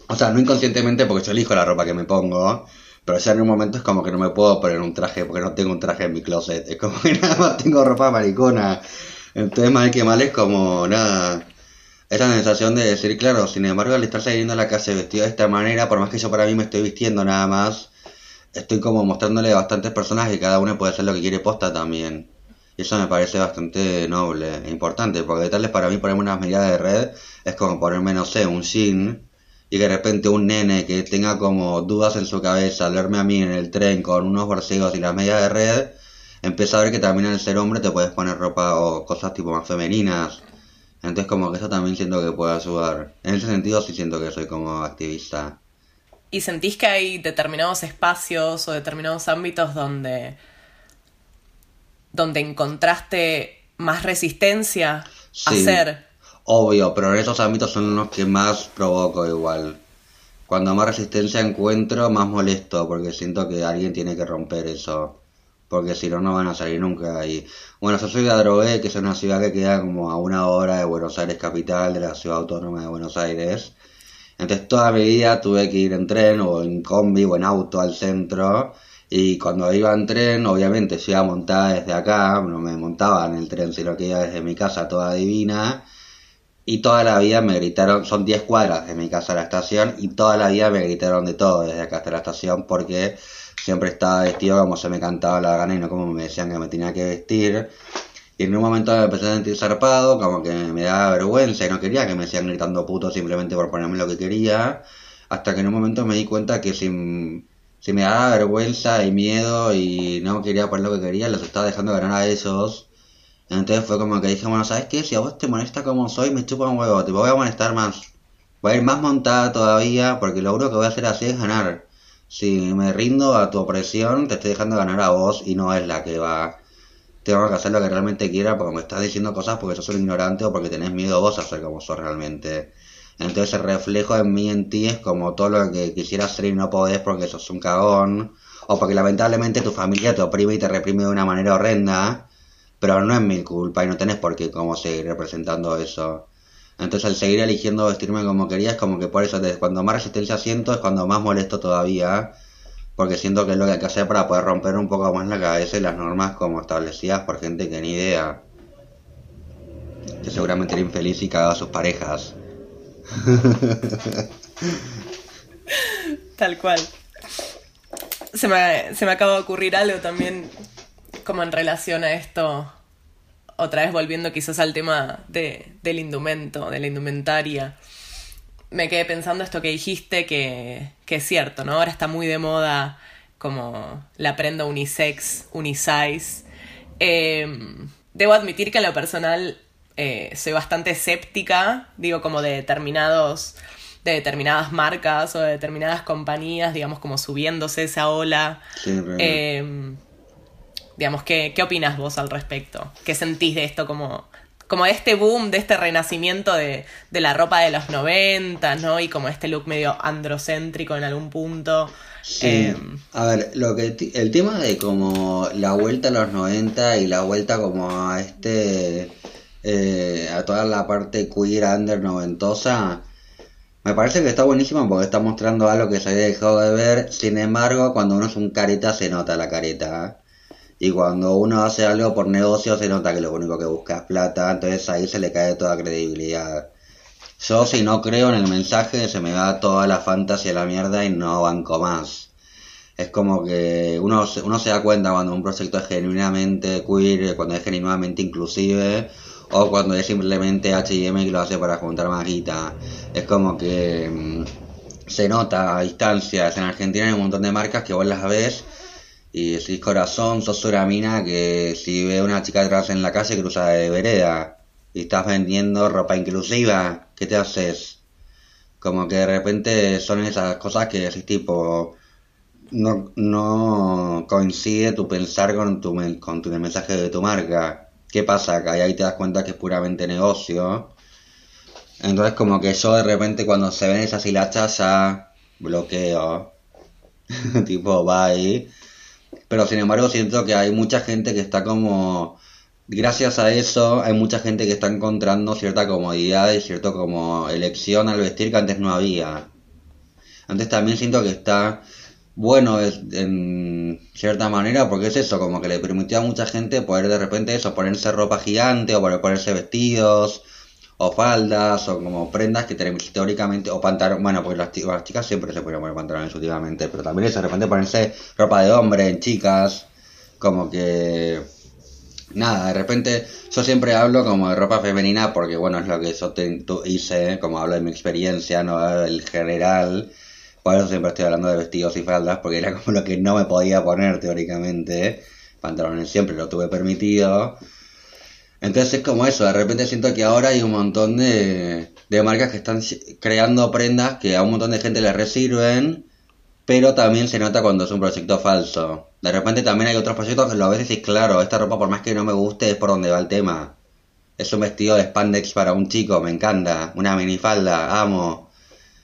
O sea, no inconscientemente porque yo elijo la ropa que me pongo, pero ya en un momento es como que no me puedo poner un traje porque no tengo un traje en mi closet. Es como que nada más tengo ropa maricona. Entonces, mal que mal es como nada. Esa sensación de decir, claro, sin embargo, al estar saliendo a la calle vestido de esta manera, por más que yo para mí me estoy vistiendo nada más, estoy como mostrándole a bastantes personas que cada uno puede hacer lo que quiere posta también. Y eso me parece bastante noble e importante, porque tal vez para mí ponerme unas medidas de red es como ponerme, no sé, un jean y de repente un nene que tenga como dudas en su cabeza al verme a mí en el tren con unos borcegos y las medias de red, empieza a ver que también al ser hombre te puedes poner ropa o cosas tipo más femeninas. Entonces como que eso también siento que puede ayudar. En ese sentido sí siento que soy como activista. ¿Y sentís que hay determinados espacios o determinados ámbitos donde donde encontraste más resistencia a hacer. Obvio, pero en esos ámbitos son los que más provoco igual. Cuando más resistencia encuentro, más molesto, porque siento que alguien tiene que romper eso. Porque si no, no van a salir nunca ahí. Bueno, yo soy de Adrogué, que es una ciudad que queda como a una hora de Buenos Aires capital, de la ciudad autónoma de Buenos Aires. Entonces toda mi vida tuve que ir en tren o en combi o en auto al centro y cuando iba en tren, obviamente yo iba montada desde acá, no me montaba en el tren, sino que iba desde mi casa toda divina. Y toda la vida me gritaron, son 10 cuadras de mi casa a la estación, y toda la vida me gritaron de todo desde acá hasta la estación porque siempre estaba vestido como se me cantaba la gana y no como me decían que me tenía que vestir. Y en un momento me empecé a sentir zarpado, como que me daba vergüenza y no quería que me sigan gritando puto simplemente por ponerme lo que quería. Hasta que en un momento me di cuenta que sin si me daba vergüenza y miedo y no quería poner lo que quería, los estaba dejando ganar a ellos. Entonces fue como que dije, bueno, ¿sabes qué? Si a vos te molesta como soy, me chupa un huevo, te voy a molestar más. Voy a ir más montada todavía, porque lo único que voy a hacer así es ganar. Si me rindo a tu opresión, te estoy dejando ganar a vos y no es la que va. Tengo que hacer lo que realmente quiera porque me estás diciendo cosas porque sos un ignorante o porque tenés miedo vos a ser como sos realmente. Entonces el reflejo en mí, en ti, es como todo lo que quisieras hacer y no podés porque sos un cagón. O porque lamentablemente tu familia te oprime y te reprime de una manera horrenda. Pero no es mi culpa y no tenés por qué como seguir representando eso. Entonces al seguir eligiendo vestirme como quería es como que por eso cuando más resistencia siento es cuando más molesto todavía. Porque siento que es lo que hay que hacer para poder romper un poco más la cabeza y las normas como establecidas por gente que ni idea. Que seguramente era infeliz y cagaba a sus parejas. Tal cual. Se me, se me acaba de ocurrir algo también como en relación a esto, otra vez volviendo quizás al tema de, del indumento, de la indumentaria. Me quedé pensando esto que dijiste que, que es cierto, ¿no? Ahora está muy de moda como la prenda unisex, unisize. Em, debo admitir que en lo personal eh, soy bastante escéptica, digo, como de determinados, de determinadas marcas o de determinadas compañías, digamos, como subiéndose esa ola. Em, digamos, ¿qué, ¿qué opinas vos al respecto? ¿Qué sentís de esto como, como este boom, de este renacimiento de, de la ropa de los 90, ¿no? Y como este look medio androcéntrico en algún punto. Sí. Em, a ver, lo que el tema de como la vuelta a los 90 y la vuelta como a este eh, a toda la parte queer under noventosa, me parece que está buenísimo porque está mostrando algo que se había dejado de ver. Sin embargo, cuando uno es un careta, se nota la careta. Y cuando uno hace algo por negocio, se nota que lo único que busca es plata. Entonces ahí se le cae toda credibilidad. Yo, si no creo en el mensaje, se me va toda la fantasía a la mierda y no banco más. Es como que uno, uno se da cuenta cuando un proyecto es genuinamente queer, cuando es genuinamente inclusive o cuando es simplemente H&M que lo hace para juntar más. Es como que mm, se nota a distancias. En Argentina hay un montón de marcas que vos las ves y decís corazón, sos una que si ve una chica atrás en la calle cruza de vereda y estás vendiendo ropa inclusiva, ¿qué te haces? Como que de repente son esas cosas que decís tipo no, no coincide tu pensar con tu, con tu mensaje de tu marca ¿Qué pasa acá? Y ahí te das cuenta que es puramente negocio. Entonces como que yo de repente cuando se ven esas hilachas ya bloqueo. tipo, bye. Pero sin embargo siento que hay mucha gente que está como... Gracias a eso hay mucha gente que está encontrando cierta comodidad y cierta como elección al vestir que antes no había. Antes también siento que está bueno en cierta manera porque es eso, como que le permitió a mucha gente poder de repente eso, ponerse ropa gigante o poder ponerse vestidos o faldas o como prendas que teóricamente o pantalones, bueno, pues las, las, chicas siempre se pueden poner pantalones últimamente, pero también eso, de repente ponerse ropa de hombre en chicas, como que nada, de repente yo siempre hablo como de ropa femenina porque bueno, es lo que yo hice, como hablo de mi experiencia, no el general por eso siempre estoy hablando de vestidos y faldas, porque era como lo que no me podía poner teóricamente. Pantalones siempre lo tuve permitido. Entonces es como eso, de repente siento que ahora hay un montón de, de marcas que están creando prendas que a un montón de gente les resirven, pero también se nota cuando es un proyecto falso. De repente también hay otros proyectos que ves y decís, claro, esta ropa por más que no me guste es por donde va el tema. Es un vestido de spandex para un chico, me encanta. Una minifalda, amo.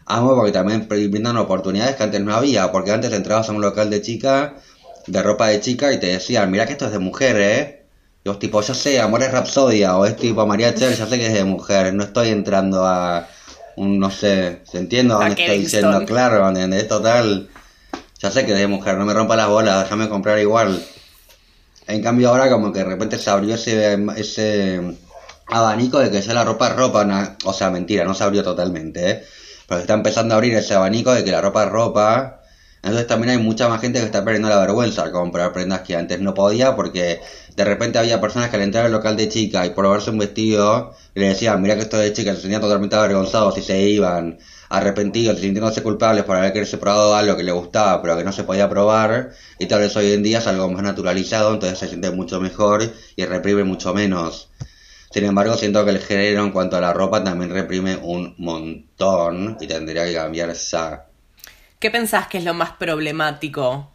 Amo porque también brindan oportunidades que antes no había, porque antes entrabas a un local de chica, de ropa de chica, y te decían, mira que esto es de mujer, ¿eh? Y vos tipo, yo sé, Amor es Rapsodia, o es tipo María Cher, ya sé que es de mujer, no estoy entrando a un, no sé, ¿se entiende dónde estoy diciendo? Claro, ¿entendés? Total, ya sé que es de mujer, no me rompa las bolas, déjame comprar igual. En cambio ahora como que de repente se abrió ese, ese abanico de que ya la ropa es ropa, o sea, mentira, no se abrió totalmente, ¿eh? Pero está empezando a abrir ese abanico de que la ropa es ropa. Entonces también hay mucha más gente que está perdiendo la vergüenza al comprar prendas que antes no podía porque de repente había personas que al entrar al local de chica y por verse un vestido le decían, mira que esto de chica, se sentían totalmente avergonzados y se iban arrepentidos, sintiéndose culpables por haber querido probado algo que le gustaba pero que no se podía probar y tal vez hoy en día es algo más naturalizado, entonces se siente mucho mejor y reprime mucho menos. Sin embargo, siento que el género en cuanto a la ropa también reprime un montón y tendría que cambiar esa. ¿Qué pensás que es lo más problemático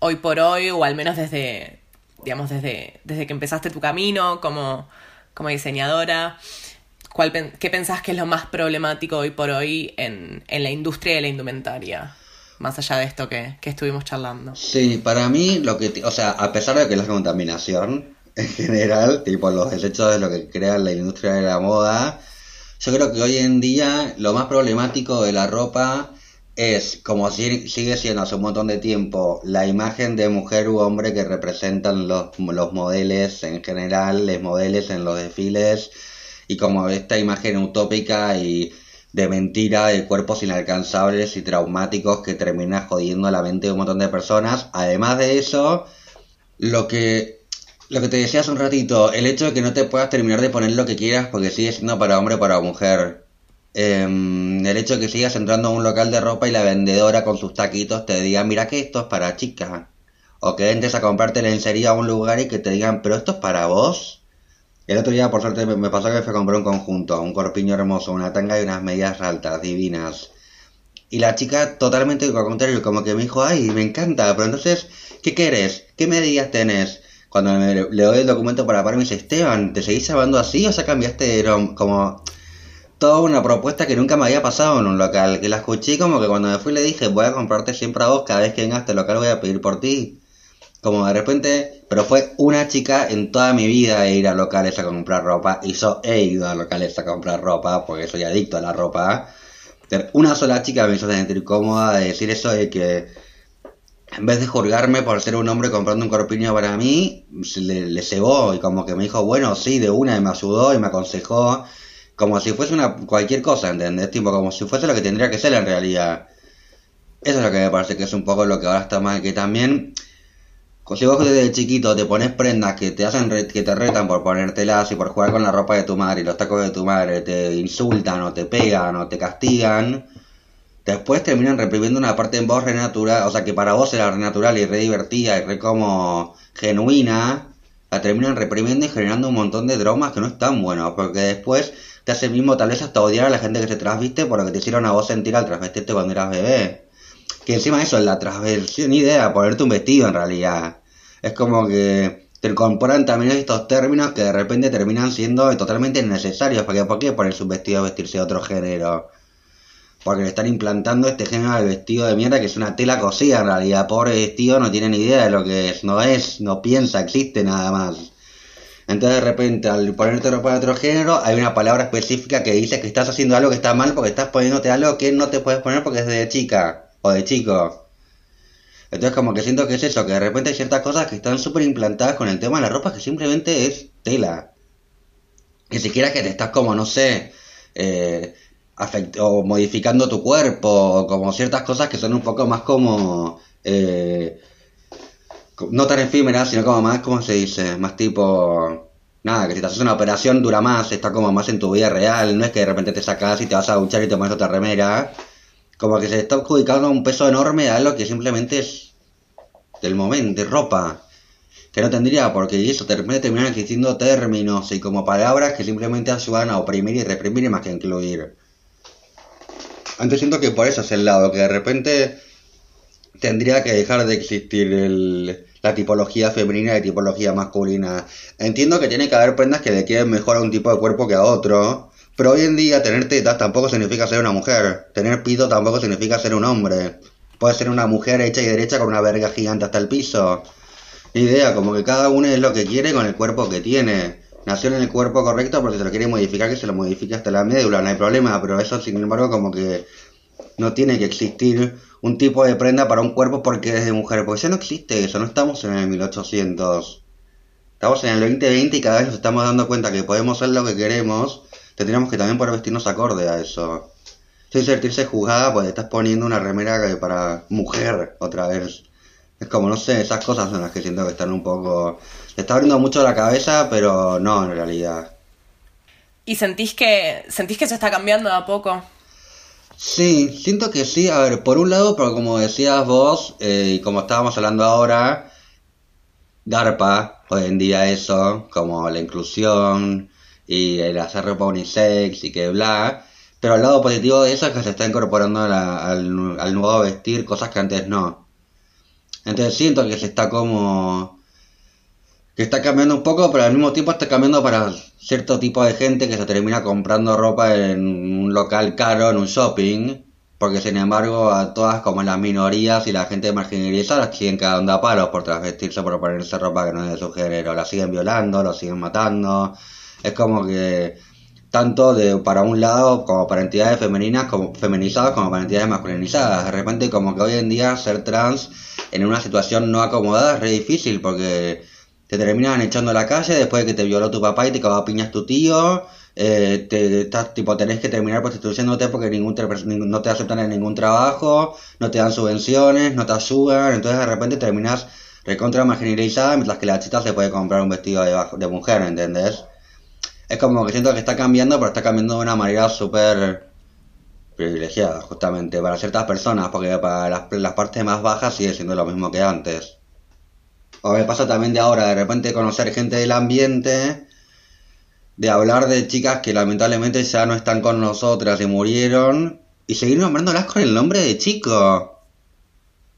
hoy por hoy o al menos desde digamos, desde, desde que empezaste tu camino como, como diseñadora, ¿cuál, ¿qué pensás que es lo más problemático hoy por hoy en, en la industria de la indumentaria? Más allá de esto que, que estuvimos charlando. Sí, para mí, lo que, o sea, a pesar de que la contaminación en general, tipo los desechos de lo que crea la industria de la moda, yo creo que hoy en día lo más problemático de la ropa es, como sigue siendo hace un montón de tiempo, la imagen de mujer u hombre que representan los, los modelos en general, los modelos en los desfiles, y como esta imagen utópica y de mentira de cuerpos inalcanzables y traumáticos que termina jodiendo la mente de un montón de personas. Además de eso, lo que lo que te decía hace un ratito, el hecho de que no te puedas terminar de poner lo que quieras porque sigue siendo para hombre o para mujer. Em, el hecho de que sigas entrando a un local de ropa y la vendedora con sus taquitos te diga, mira que esto es para chicas. O que entres a comprarte lencería a un lugar y que te digan, pero esto es para vos. El otro día, por suerte, me pasó que fui a comprar un conjunto, un corpiño hermoso, una tanga y unas medias altas, divinas. Y la chica totalmente al contrario, como que me dijo, ay, me encanta, pero entonces, ¿qué quieres? ¿Qué medidas tenés? Cuando le doy el documento para pagar, me dice, Esteban, ¿te seguís hablando así o sea cambiaste como toda una propuesta que nunca me había pasado en un local, que la escuché como que cuando me fui le dije, voy a comprarte siempre a vos, cada vez que vengas a este local voy a pedir por ti. Como de repente, pero fue una chica en toda mi vida ir a locales a comprar ropa, y yo he ido a locales a comprar ropa, porque soy adicto a la ropa. Una sola chica me hizo sentir cómoda de decir eso de que en vez de juzgarme por ser un hombre comprando un corpiño para mí, le, le cebó y como que me dijo, bueno, sí, de una, y me ayudó y me aconsejó como si fuese una cualquier cosa, ¿entendés? Tipo, como si fuese lo que tendría que ser en realidad. Eso es lo que me parece que es un poco lo que ahora está mal, que también, si vos desde chiquito te pones prendas que te hacen, que te retan por ponértelas y por jugar con la ropa de tu madre y los tacos de tu madre, te insultan o te pegan o te castigan, después terminan reprimiendo una parte en vos renatural, o sea que para vos era renatural y re divertida y re como genuina, la terminan reprimiendo y generando un montón de dramas que no están buenos, porque después te hace mismo tal vez hasta odiar a la gente que se trasviste por lo que te hicieron a vos sentir al trasvestirte cuando eras bebé. Que encima eso es la transversión idea, ponerte un vestido en realidad. Es como que te incorporan también estos términos que de repente terminan siendo totalmente innecesarios. Porque ¿por qué ponerse un vestido vestirse de otro género? Porque le están implantando este género de vestido de mierda que es una tela cosida en realidad. Pobre vestido no tiene ni idea de lo que es, no es, no piensa, existe nada más. Entonces de repente al ponerte ropa de otro género hay una palabra específica que dice que estás haciendo algo que está mal porque estás poniéndote algo que no te puedes poner porque es de chica o de chico. Entonces como que siento que es eso, que de repente hay ciertas cosas que están súper implantadas con el tema de la ropa que simplemente es tela. Ni siquiera que te estás como, no sé, eh, o modificando tu cuerpo, como ciertas cosas que son un poco más como... Eh, no tan efímera, sino como más, ¿cómo se dice? Más tipo... Nada, que si te haces una operación dura más, está como más en tu vida real, no es que de repente te sacas y te vas a duchar y te pones otra remera. Como que se está adjudicando un peso enorme a algo que simplemente es del momento, de ropa. Que no tendría, porque eso termina, terminan existiendo términos y como palabras que simplemente ayudan a oprimir y reprimir más que incluir. Antes siento que por eso es el lado, que de repente tendría que dejar de existir el, la tipología femenina y tipología masculina. Entiendo que tiene que haber prendas que le queden mejor a un tipo de cuerpo que a otro, pero hoy en día tener tetas tampoco significa ser una mujer, tener pito tampoco significa ser un hombre. Puede ser una mujer hecha y derecha con una verga gigante hasta el piso. Idea, como que cada uno es lo que quiere con el cuerpo que tiene. Nació en el cuerpo correcto porque se lo quiere modificar, que se lo modifique hasta la médula, no hay problema, pero eso sin embargo como que no tiene que existir un tipo de prenda para un cuerpo porque es de mujer, porque ya no existe eso, no estamos en el 1800. Estamos en el 2020 y cada vez nos estamos dando cuenta que podemos ser lo que queremos, tendríamos que también poder vestirnos acorde a eso. Sin sentirse juzgada, pues estás poniendo una remera para mujer otra vez. Es como, no sé, esas cosas son las que siento que están un poco se está abriendo mucho la cabeza, pero no en realidad. ¿Y sentís que, sentís que se está cambiando de a poco? Sí, siento que sí. A ver, por un lado, pero como decías vos, eh, y como estábamos hablando ahora, DARPA, hoy en día eso, como la inclusión y el hacer ropa unisex y que bla. Pero el lado positivo de eso es que se está incorporando al, al nuevo vestir cosas que antes no. Entonces siento que se está como está cambiando un poco, pero al mismo tiempo está cambiando para cierto tipo de gente que se termina comprando ropa en un local caro, en un shopping, porque sin embargo a todas como las minorías y la gente marginalizada siguen quedando a palos por transvestirse, por ponerse ropa que no es de su género, la siguen violando, la siguen matando, es como que tanto de para un lado como para entidades femeninas como feminizadas como para entidades masculinizadas. De repente como que hoy en día ser trans en una situación no acomodada es re difícil porque te terminan echando a la calle después de que te violó tu papá y te cagó a piñas tu tío. Eh, te, estás, tipo, tenés que terminar prostituyéndote porque ningún no te aceptan en ningún trabajo, no te dan subvenciones, no te ayudan, entonces de repente terminas recontra marginalizada mientras que la chita se puede comprar un vestido de, de mujer, ¿entendés? Es como que siento que está cambiando, pero está cambiando de una manera súper privilegiada, justamente, para ciertas personas, porque para las partes más bajas sigue siendo lo mismo que antes. O me pasa también de ahora, de repente conocer gente del ambiente, de hablar de chicas que lamentablemente ya no están con nosotras y murieron, y seguir nombrándolas con el nombre de chico.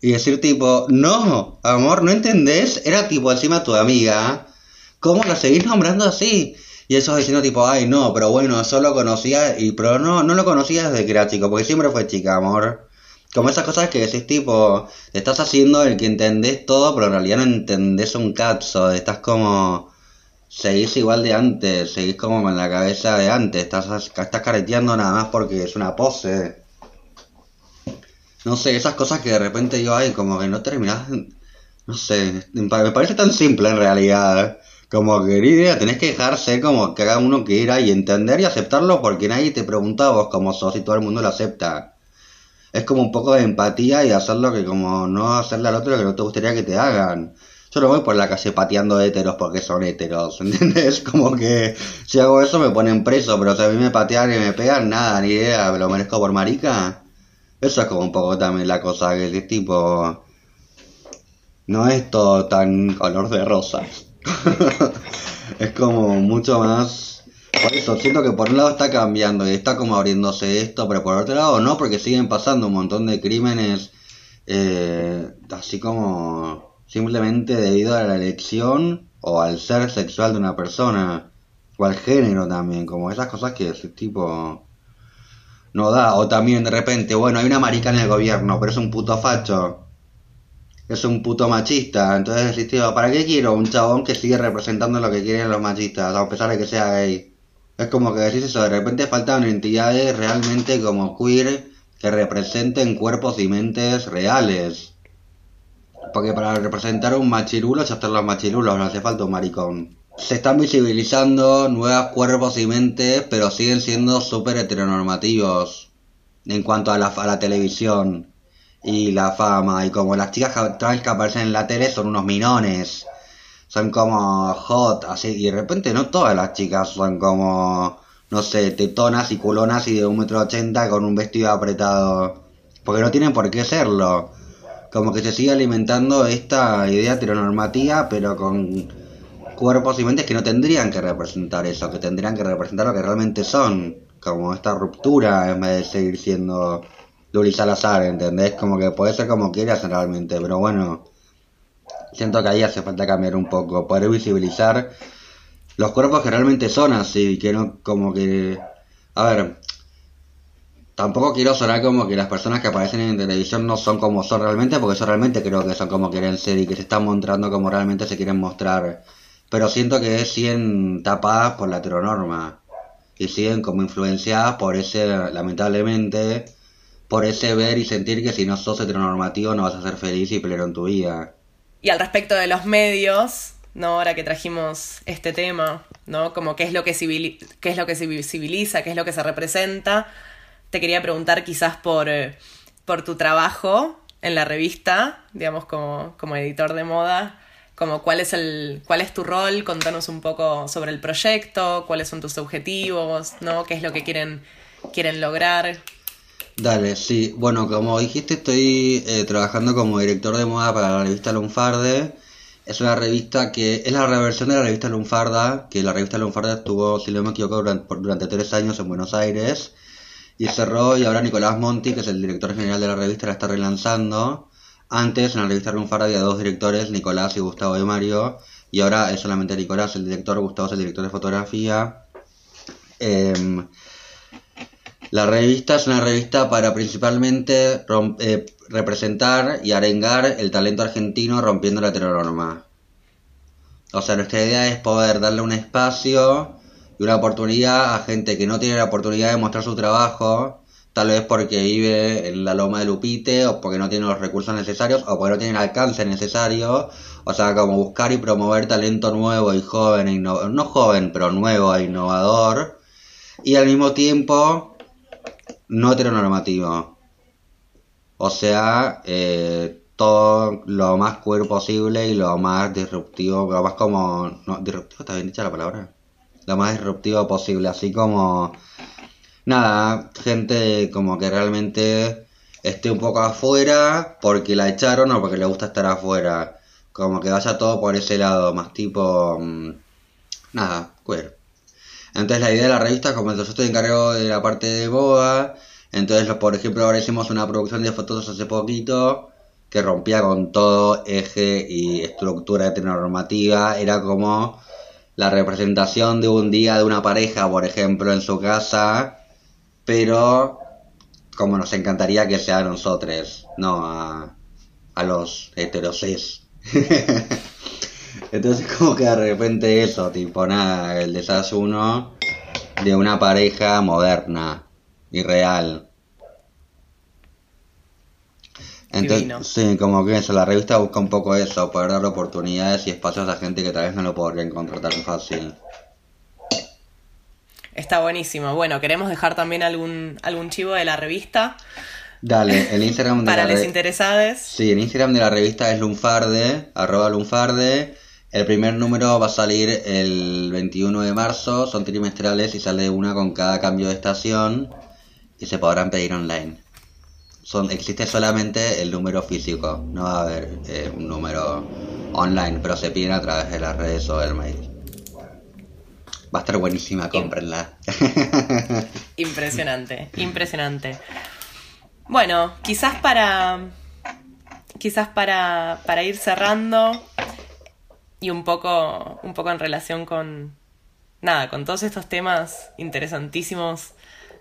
Y decir tipo, no, amor, ¿no entendés? Era tipo encima tu amiga. ¿Cómo la seguís nombrando así? Y eso diciendo tipo, ay no, pero bueno, yo lo conocía y pero no, no lo conocía desde que era chico, porque siempre fue chica, amor. Como esas cosas que decís tipo, te estás haciendo el que entendés todo, pero en realidad no entendés un cazzo, estás como... Seguís igual de antes, seguís como con la cabeza de antes, estás, estás careteando nada más porque es una pose. No sé, esas cosas que de repente yo, ay, como que no terminás... No sé, me parece tan simple en realidad. Como que idea, tenés que dejarse como que haga uno quiera y entender y aceptarlo porque nadie te pregunta vos cómo sos y todo el mundo lo acepta es como un poco de empatía y hacerlo que como no hacerle al otro lo que no te gustaría que te hagan. Yo no voy por la calle pateando héteros porque son héteros, ¿entiendes? Como que si hago eso me ponen preso, pero si a mí me patean y me pegan, nada, ni idea, me lo merezco por marica. Eso es como un poco también la cosa que es tipo... No es todo tan color de rosas. es como mucho más por eso, siento que por un lado está cambiando y está como abriéndose esto, pero por otro lado no, porque siguen pasando un montón de crímenes, eh, así como simplemente debido a la elección o al ser sexual de una persona, o al género también, como esas cosas que ese tipo no da, o también de repente, bueno, hay una marica en el gobierno, pero es un puto facho, es un puto machista, entonces decís, ¿para qué quiero un chabón que sigue representando lo que quieren los machistas, a pesar de que sea gay? Es como que decís eso, de repente faltan entidades realmente como queer que representen cuerpos y mentes reales. Porque para representar un machirulo ya están los machirulos, no hace falta un maricón. Se están visibilizando nuevos cuerpos y mentes, pero siguen siendo súper heteronormativos en cuanto a la, a la televisión y la fama. Y como las chicas trans que aparecen en la tele son unos minones son como hot, así, y de repente no todas las chicas son como, no sé, tetonas y culonas y de un metro ochenta con un vestido apretado, porque no tienen por qué serlo. Como que se sigue alimentando esta idea heteronormativa, pero con cuerpos y mentes que no tendrían que representar eso, que tendrían que representar lo que realmente son, como esta ruptura en vez de seguir siendo Luli Salazar, ¿entendés? Como que puede ser como quieras realmente, pero bueno, siento que ahí hace falta cambiar un poco, poder visibilizar los cuerpos que realmente son así, que no como que... A ver, tampoco quiero sonar como que las personas que aparecen en televisión no son como son realmente, porque yo realmente creo que son como quieren ser y que se están mostrando como realmente se quieren mostrar. Pero siento que siguen tapadas por la heteronorma y siguen como influenciadas por ese, lamentablemente, por ese ver y sentir que si no sos heteronormativo no vas a ser feliz y pleno en tu vida. Y al respecto de los medios, ¿no? Ahora que trajimos este tema, ¿no? Como qué es lo que, qué es lo que se visibiliza, qué es lo que se representa, te quería preguntar quizás por, eh, por tu trabajo en la revista, digamos, como, como editor de moda, como cuál es el cuál es tu rol, contanos un poco sobre el proyecto, cuáles son tus objetivos, ¿no? ¿Qué es lo que quieren quieren lograr? Dale, sí. Bueno, como dijiste, estoy eh, trabajando como director de moda para la revista Lunfarde. Es una revista que es la reversión de la revista Lunfarda, que la revista Lunfarda estuvo, si no me equivoco, durante, durante tres años en Buenos Aires y cerró y ahora Nicolás Monti, que es el director general de la revista, la está relanzando. Antes en la revista Lunfarda había dos directores, Nicolás y Gustavo de Mario, y ahora es solamente Nicolás el director, Gustavo es el director de fotografía. Em, la revista es una revista para principalmente eh, representar y arengar el talento argentino rompiendo la heteronorma. O sea, nuestra idea es poder darle un espacio y una oportunidad a gente que no tiene la oportunidad de mostrar su trabajo, tal vez porque vive en la loma de Lupite o porque no tiene los recursos necesarios o porque no tiene el alcance necesario. O sea, como buscar y promover talento nuevo y joven, e no joven, pero nuevo e innovador. Y al mismo tiempo, no heteronormativo. O sea, eh, todo lo más queer posible y lo más disruptivo, lo más como... No, ¿Disruptivo está bien dicha la palabra? Lo más disruptivo posible, así como... Nada, gente como que realmente esté un poco afuera porque la echaron o porque le gusta estar afuera. Como que vaya todo por ese lado, más tipo... Mm, nada, queer. Entonces la idea de la revista, como yo estoy encargado de la parte de boda, entonces por ejemplo ahora hicimos una producción de fotos hace poquito que rompía con todo eje y estructura heteronormativa, era como la representación de un día de una pareja, por ejemplo, en su casa, pero como nos encantaría que sea a nosotros, no a, a los heterosis. Entonces como que de repente eso, tipo nada, el desayuno de una pareja moderna y real. Entonces, sí, como que eso, la revista busca un poco eso, poder dar oportunidades y espacios a gente que tal vez no lo podría encontrar tan fácil. Está buenísimo. Bueno, queremos dejar también algún, algún chivo de la revista. Dale, el Instagram de Para los interesados. Sí, el Instagram de la revista es lunfarde, arroba lunfarde. El primer número va a salir el 21 de marzo, son trimestrales y sale una con cada cambio de estación y se podrán pedir online. Son, existe solamente el número físico, no va a haber eh, un número online, pero se piden a través de las redes o del mail. Va a estar buenísima, cómprenla. Impresionante, impresionante. Bueno, quizás para. Quizás para, para ir cerrando y un poco, un poco en relación con. Nada, con todos estos temas interesantísimos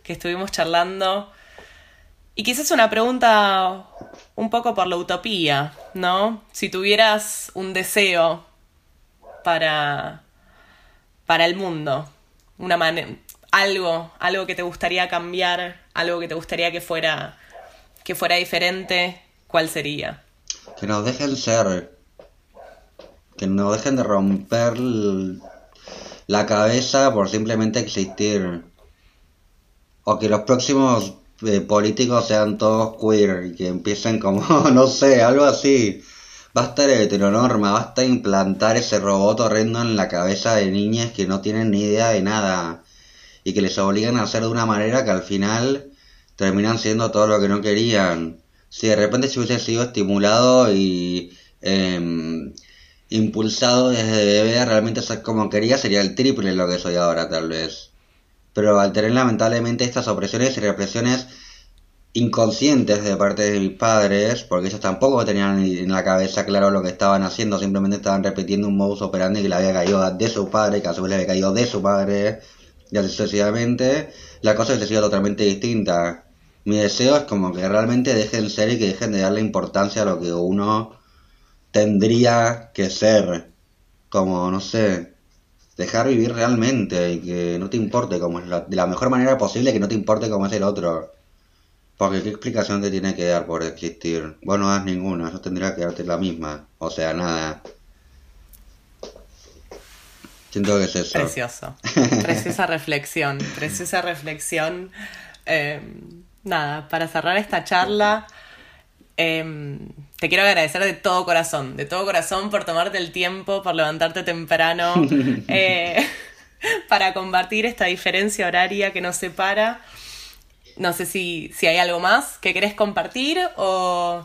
que estuvimos charlando. Y quizás una pregunta un poco por la utopía, ¿no? Si tuvieras un deseo para, para el mundo, una algo, algo que te gustaría cambiar, algo que te gustaría que fuera, que fuera diferente, ¿cuál sería? Que nos dejen ser, que nos dejen de romper la cabeza por simplemente existir, o que los próximos eh, políticos sean todos queer y que empiecen como, no sé, algo así. Basta de heteronorma, basta de implantar ese robot horrendo en la cabeza de niñas que no tienen ni idea de nada y que les obligan a hacer de una manera que al final terminan siendo todo lo que no querían. Si de repente se hubiese sido estimulado y em, impulsado desde bebé realmente ser como quería, sería el triple lo que soy ahora tal vez. Pero al tener lamentablemente estas opresiones y represiones inconscientes de parte de mis padres, porque ellos tampoco tenían en la cabeza claro lo que estaban haciendo, simplemente estaban repitiendo un modus operandi que le había caído de su padre, que a su vez le había caído de su padre, y así sucesivamente, la cosa hubiese sido totalmente distinta. Mi deseo es como que realmente dejen ser y que dejen de darle importancia a lo que uno tendría que ser. Como, no sé, dejar vivir realmente y que no te importe como es la, de la mejor manera posible que no te importe cómo es el otro. Porque qué explicación te tiene que dar por existir. Bueno, no das ninguna, eso tendría que darte la misma. O sea, nada. Siento que es eso. Precioso. Preciosa reflexión. Preciosa reflexión. Eh, nada, para cerrar esta charla, Em, te quiero agradecer de todo corazón, de todo corazón por tomarte el tiempo, por levantarte temprano, eh, para combatir esta diferencia horaria que nos separa. No sé si, si hay algo más que querés compartir o,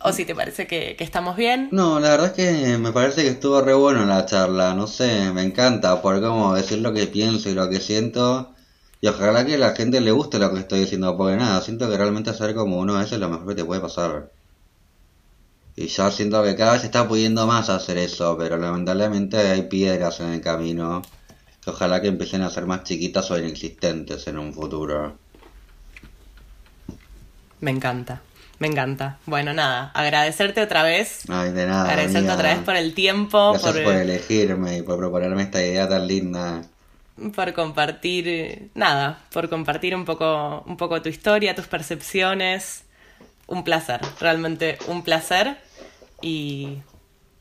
o si te parece que, que, estamos bien. No, la verdad es que me parece que estuvo re bueno la charla, no sé, me encanta por cómo decir lo que pienso y lo que siento. Y ojalá que a la gente le guste lo que estoy diciendo, porque nada, siento que realmente ser como uno es lo mejor que te puede pasar. Y yo siento que cada vez se está pudiendo más hacer eso, pero lamentablemente hay piedras en el camino que ojalá que empiecen a ser más chiquitas o inexistentes en un futuro. Me encanta. Me encanta. Bueno, nada, agradecerte otra vez. Ay, de nada. Agradecerte otra vez por el tiempo. Gracias por... elegirme y por proponerme esta idea tan linda. Por compartir, nada, por compartir un poco, un poco tu historia, tus percepciones. Un placer, realmente un placer. Y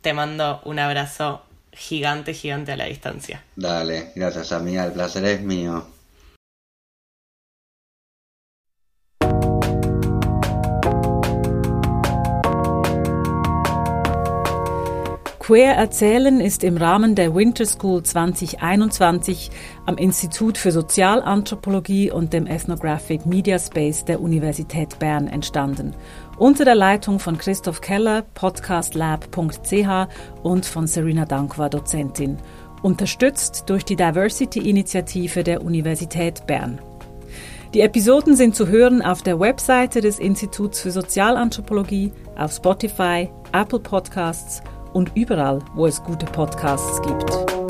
te mando un abrazo gigante, gigante a la distancia. Dale, gracias amiga, el placer es mío. Queer Erzählen ist im Rahmen der Winter School 2021 am Institut für Sozialanthropologie und dem Ethnographic Media Space der Universität Bern entstanden. Unter der Leitung von Christoph Keller, podcastlab.ch und von Serena Dankwa, Dozentin. Unterstützt durch die Diversity-Initiative der Universität Bern. Die Episoden sind zu hören auf der Webseite des Instituts für Sozialanthropologie, auf Spotify, Apple Podcasts und überall, wo es gute Podcasts gibt.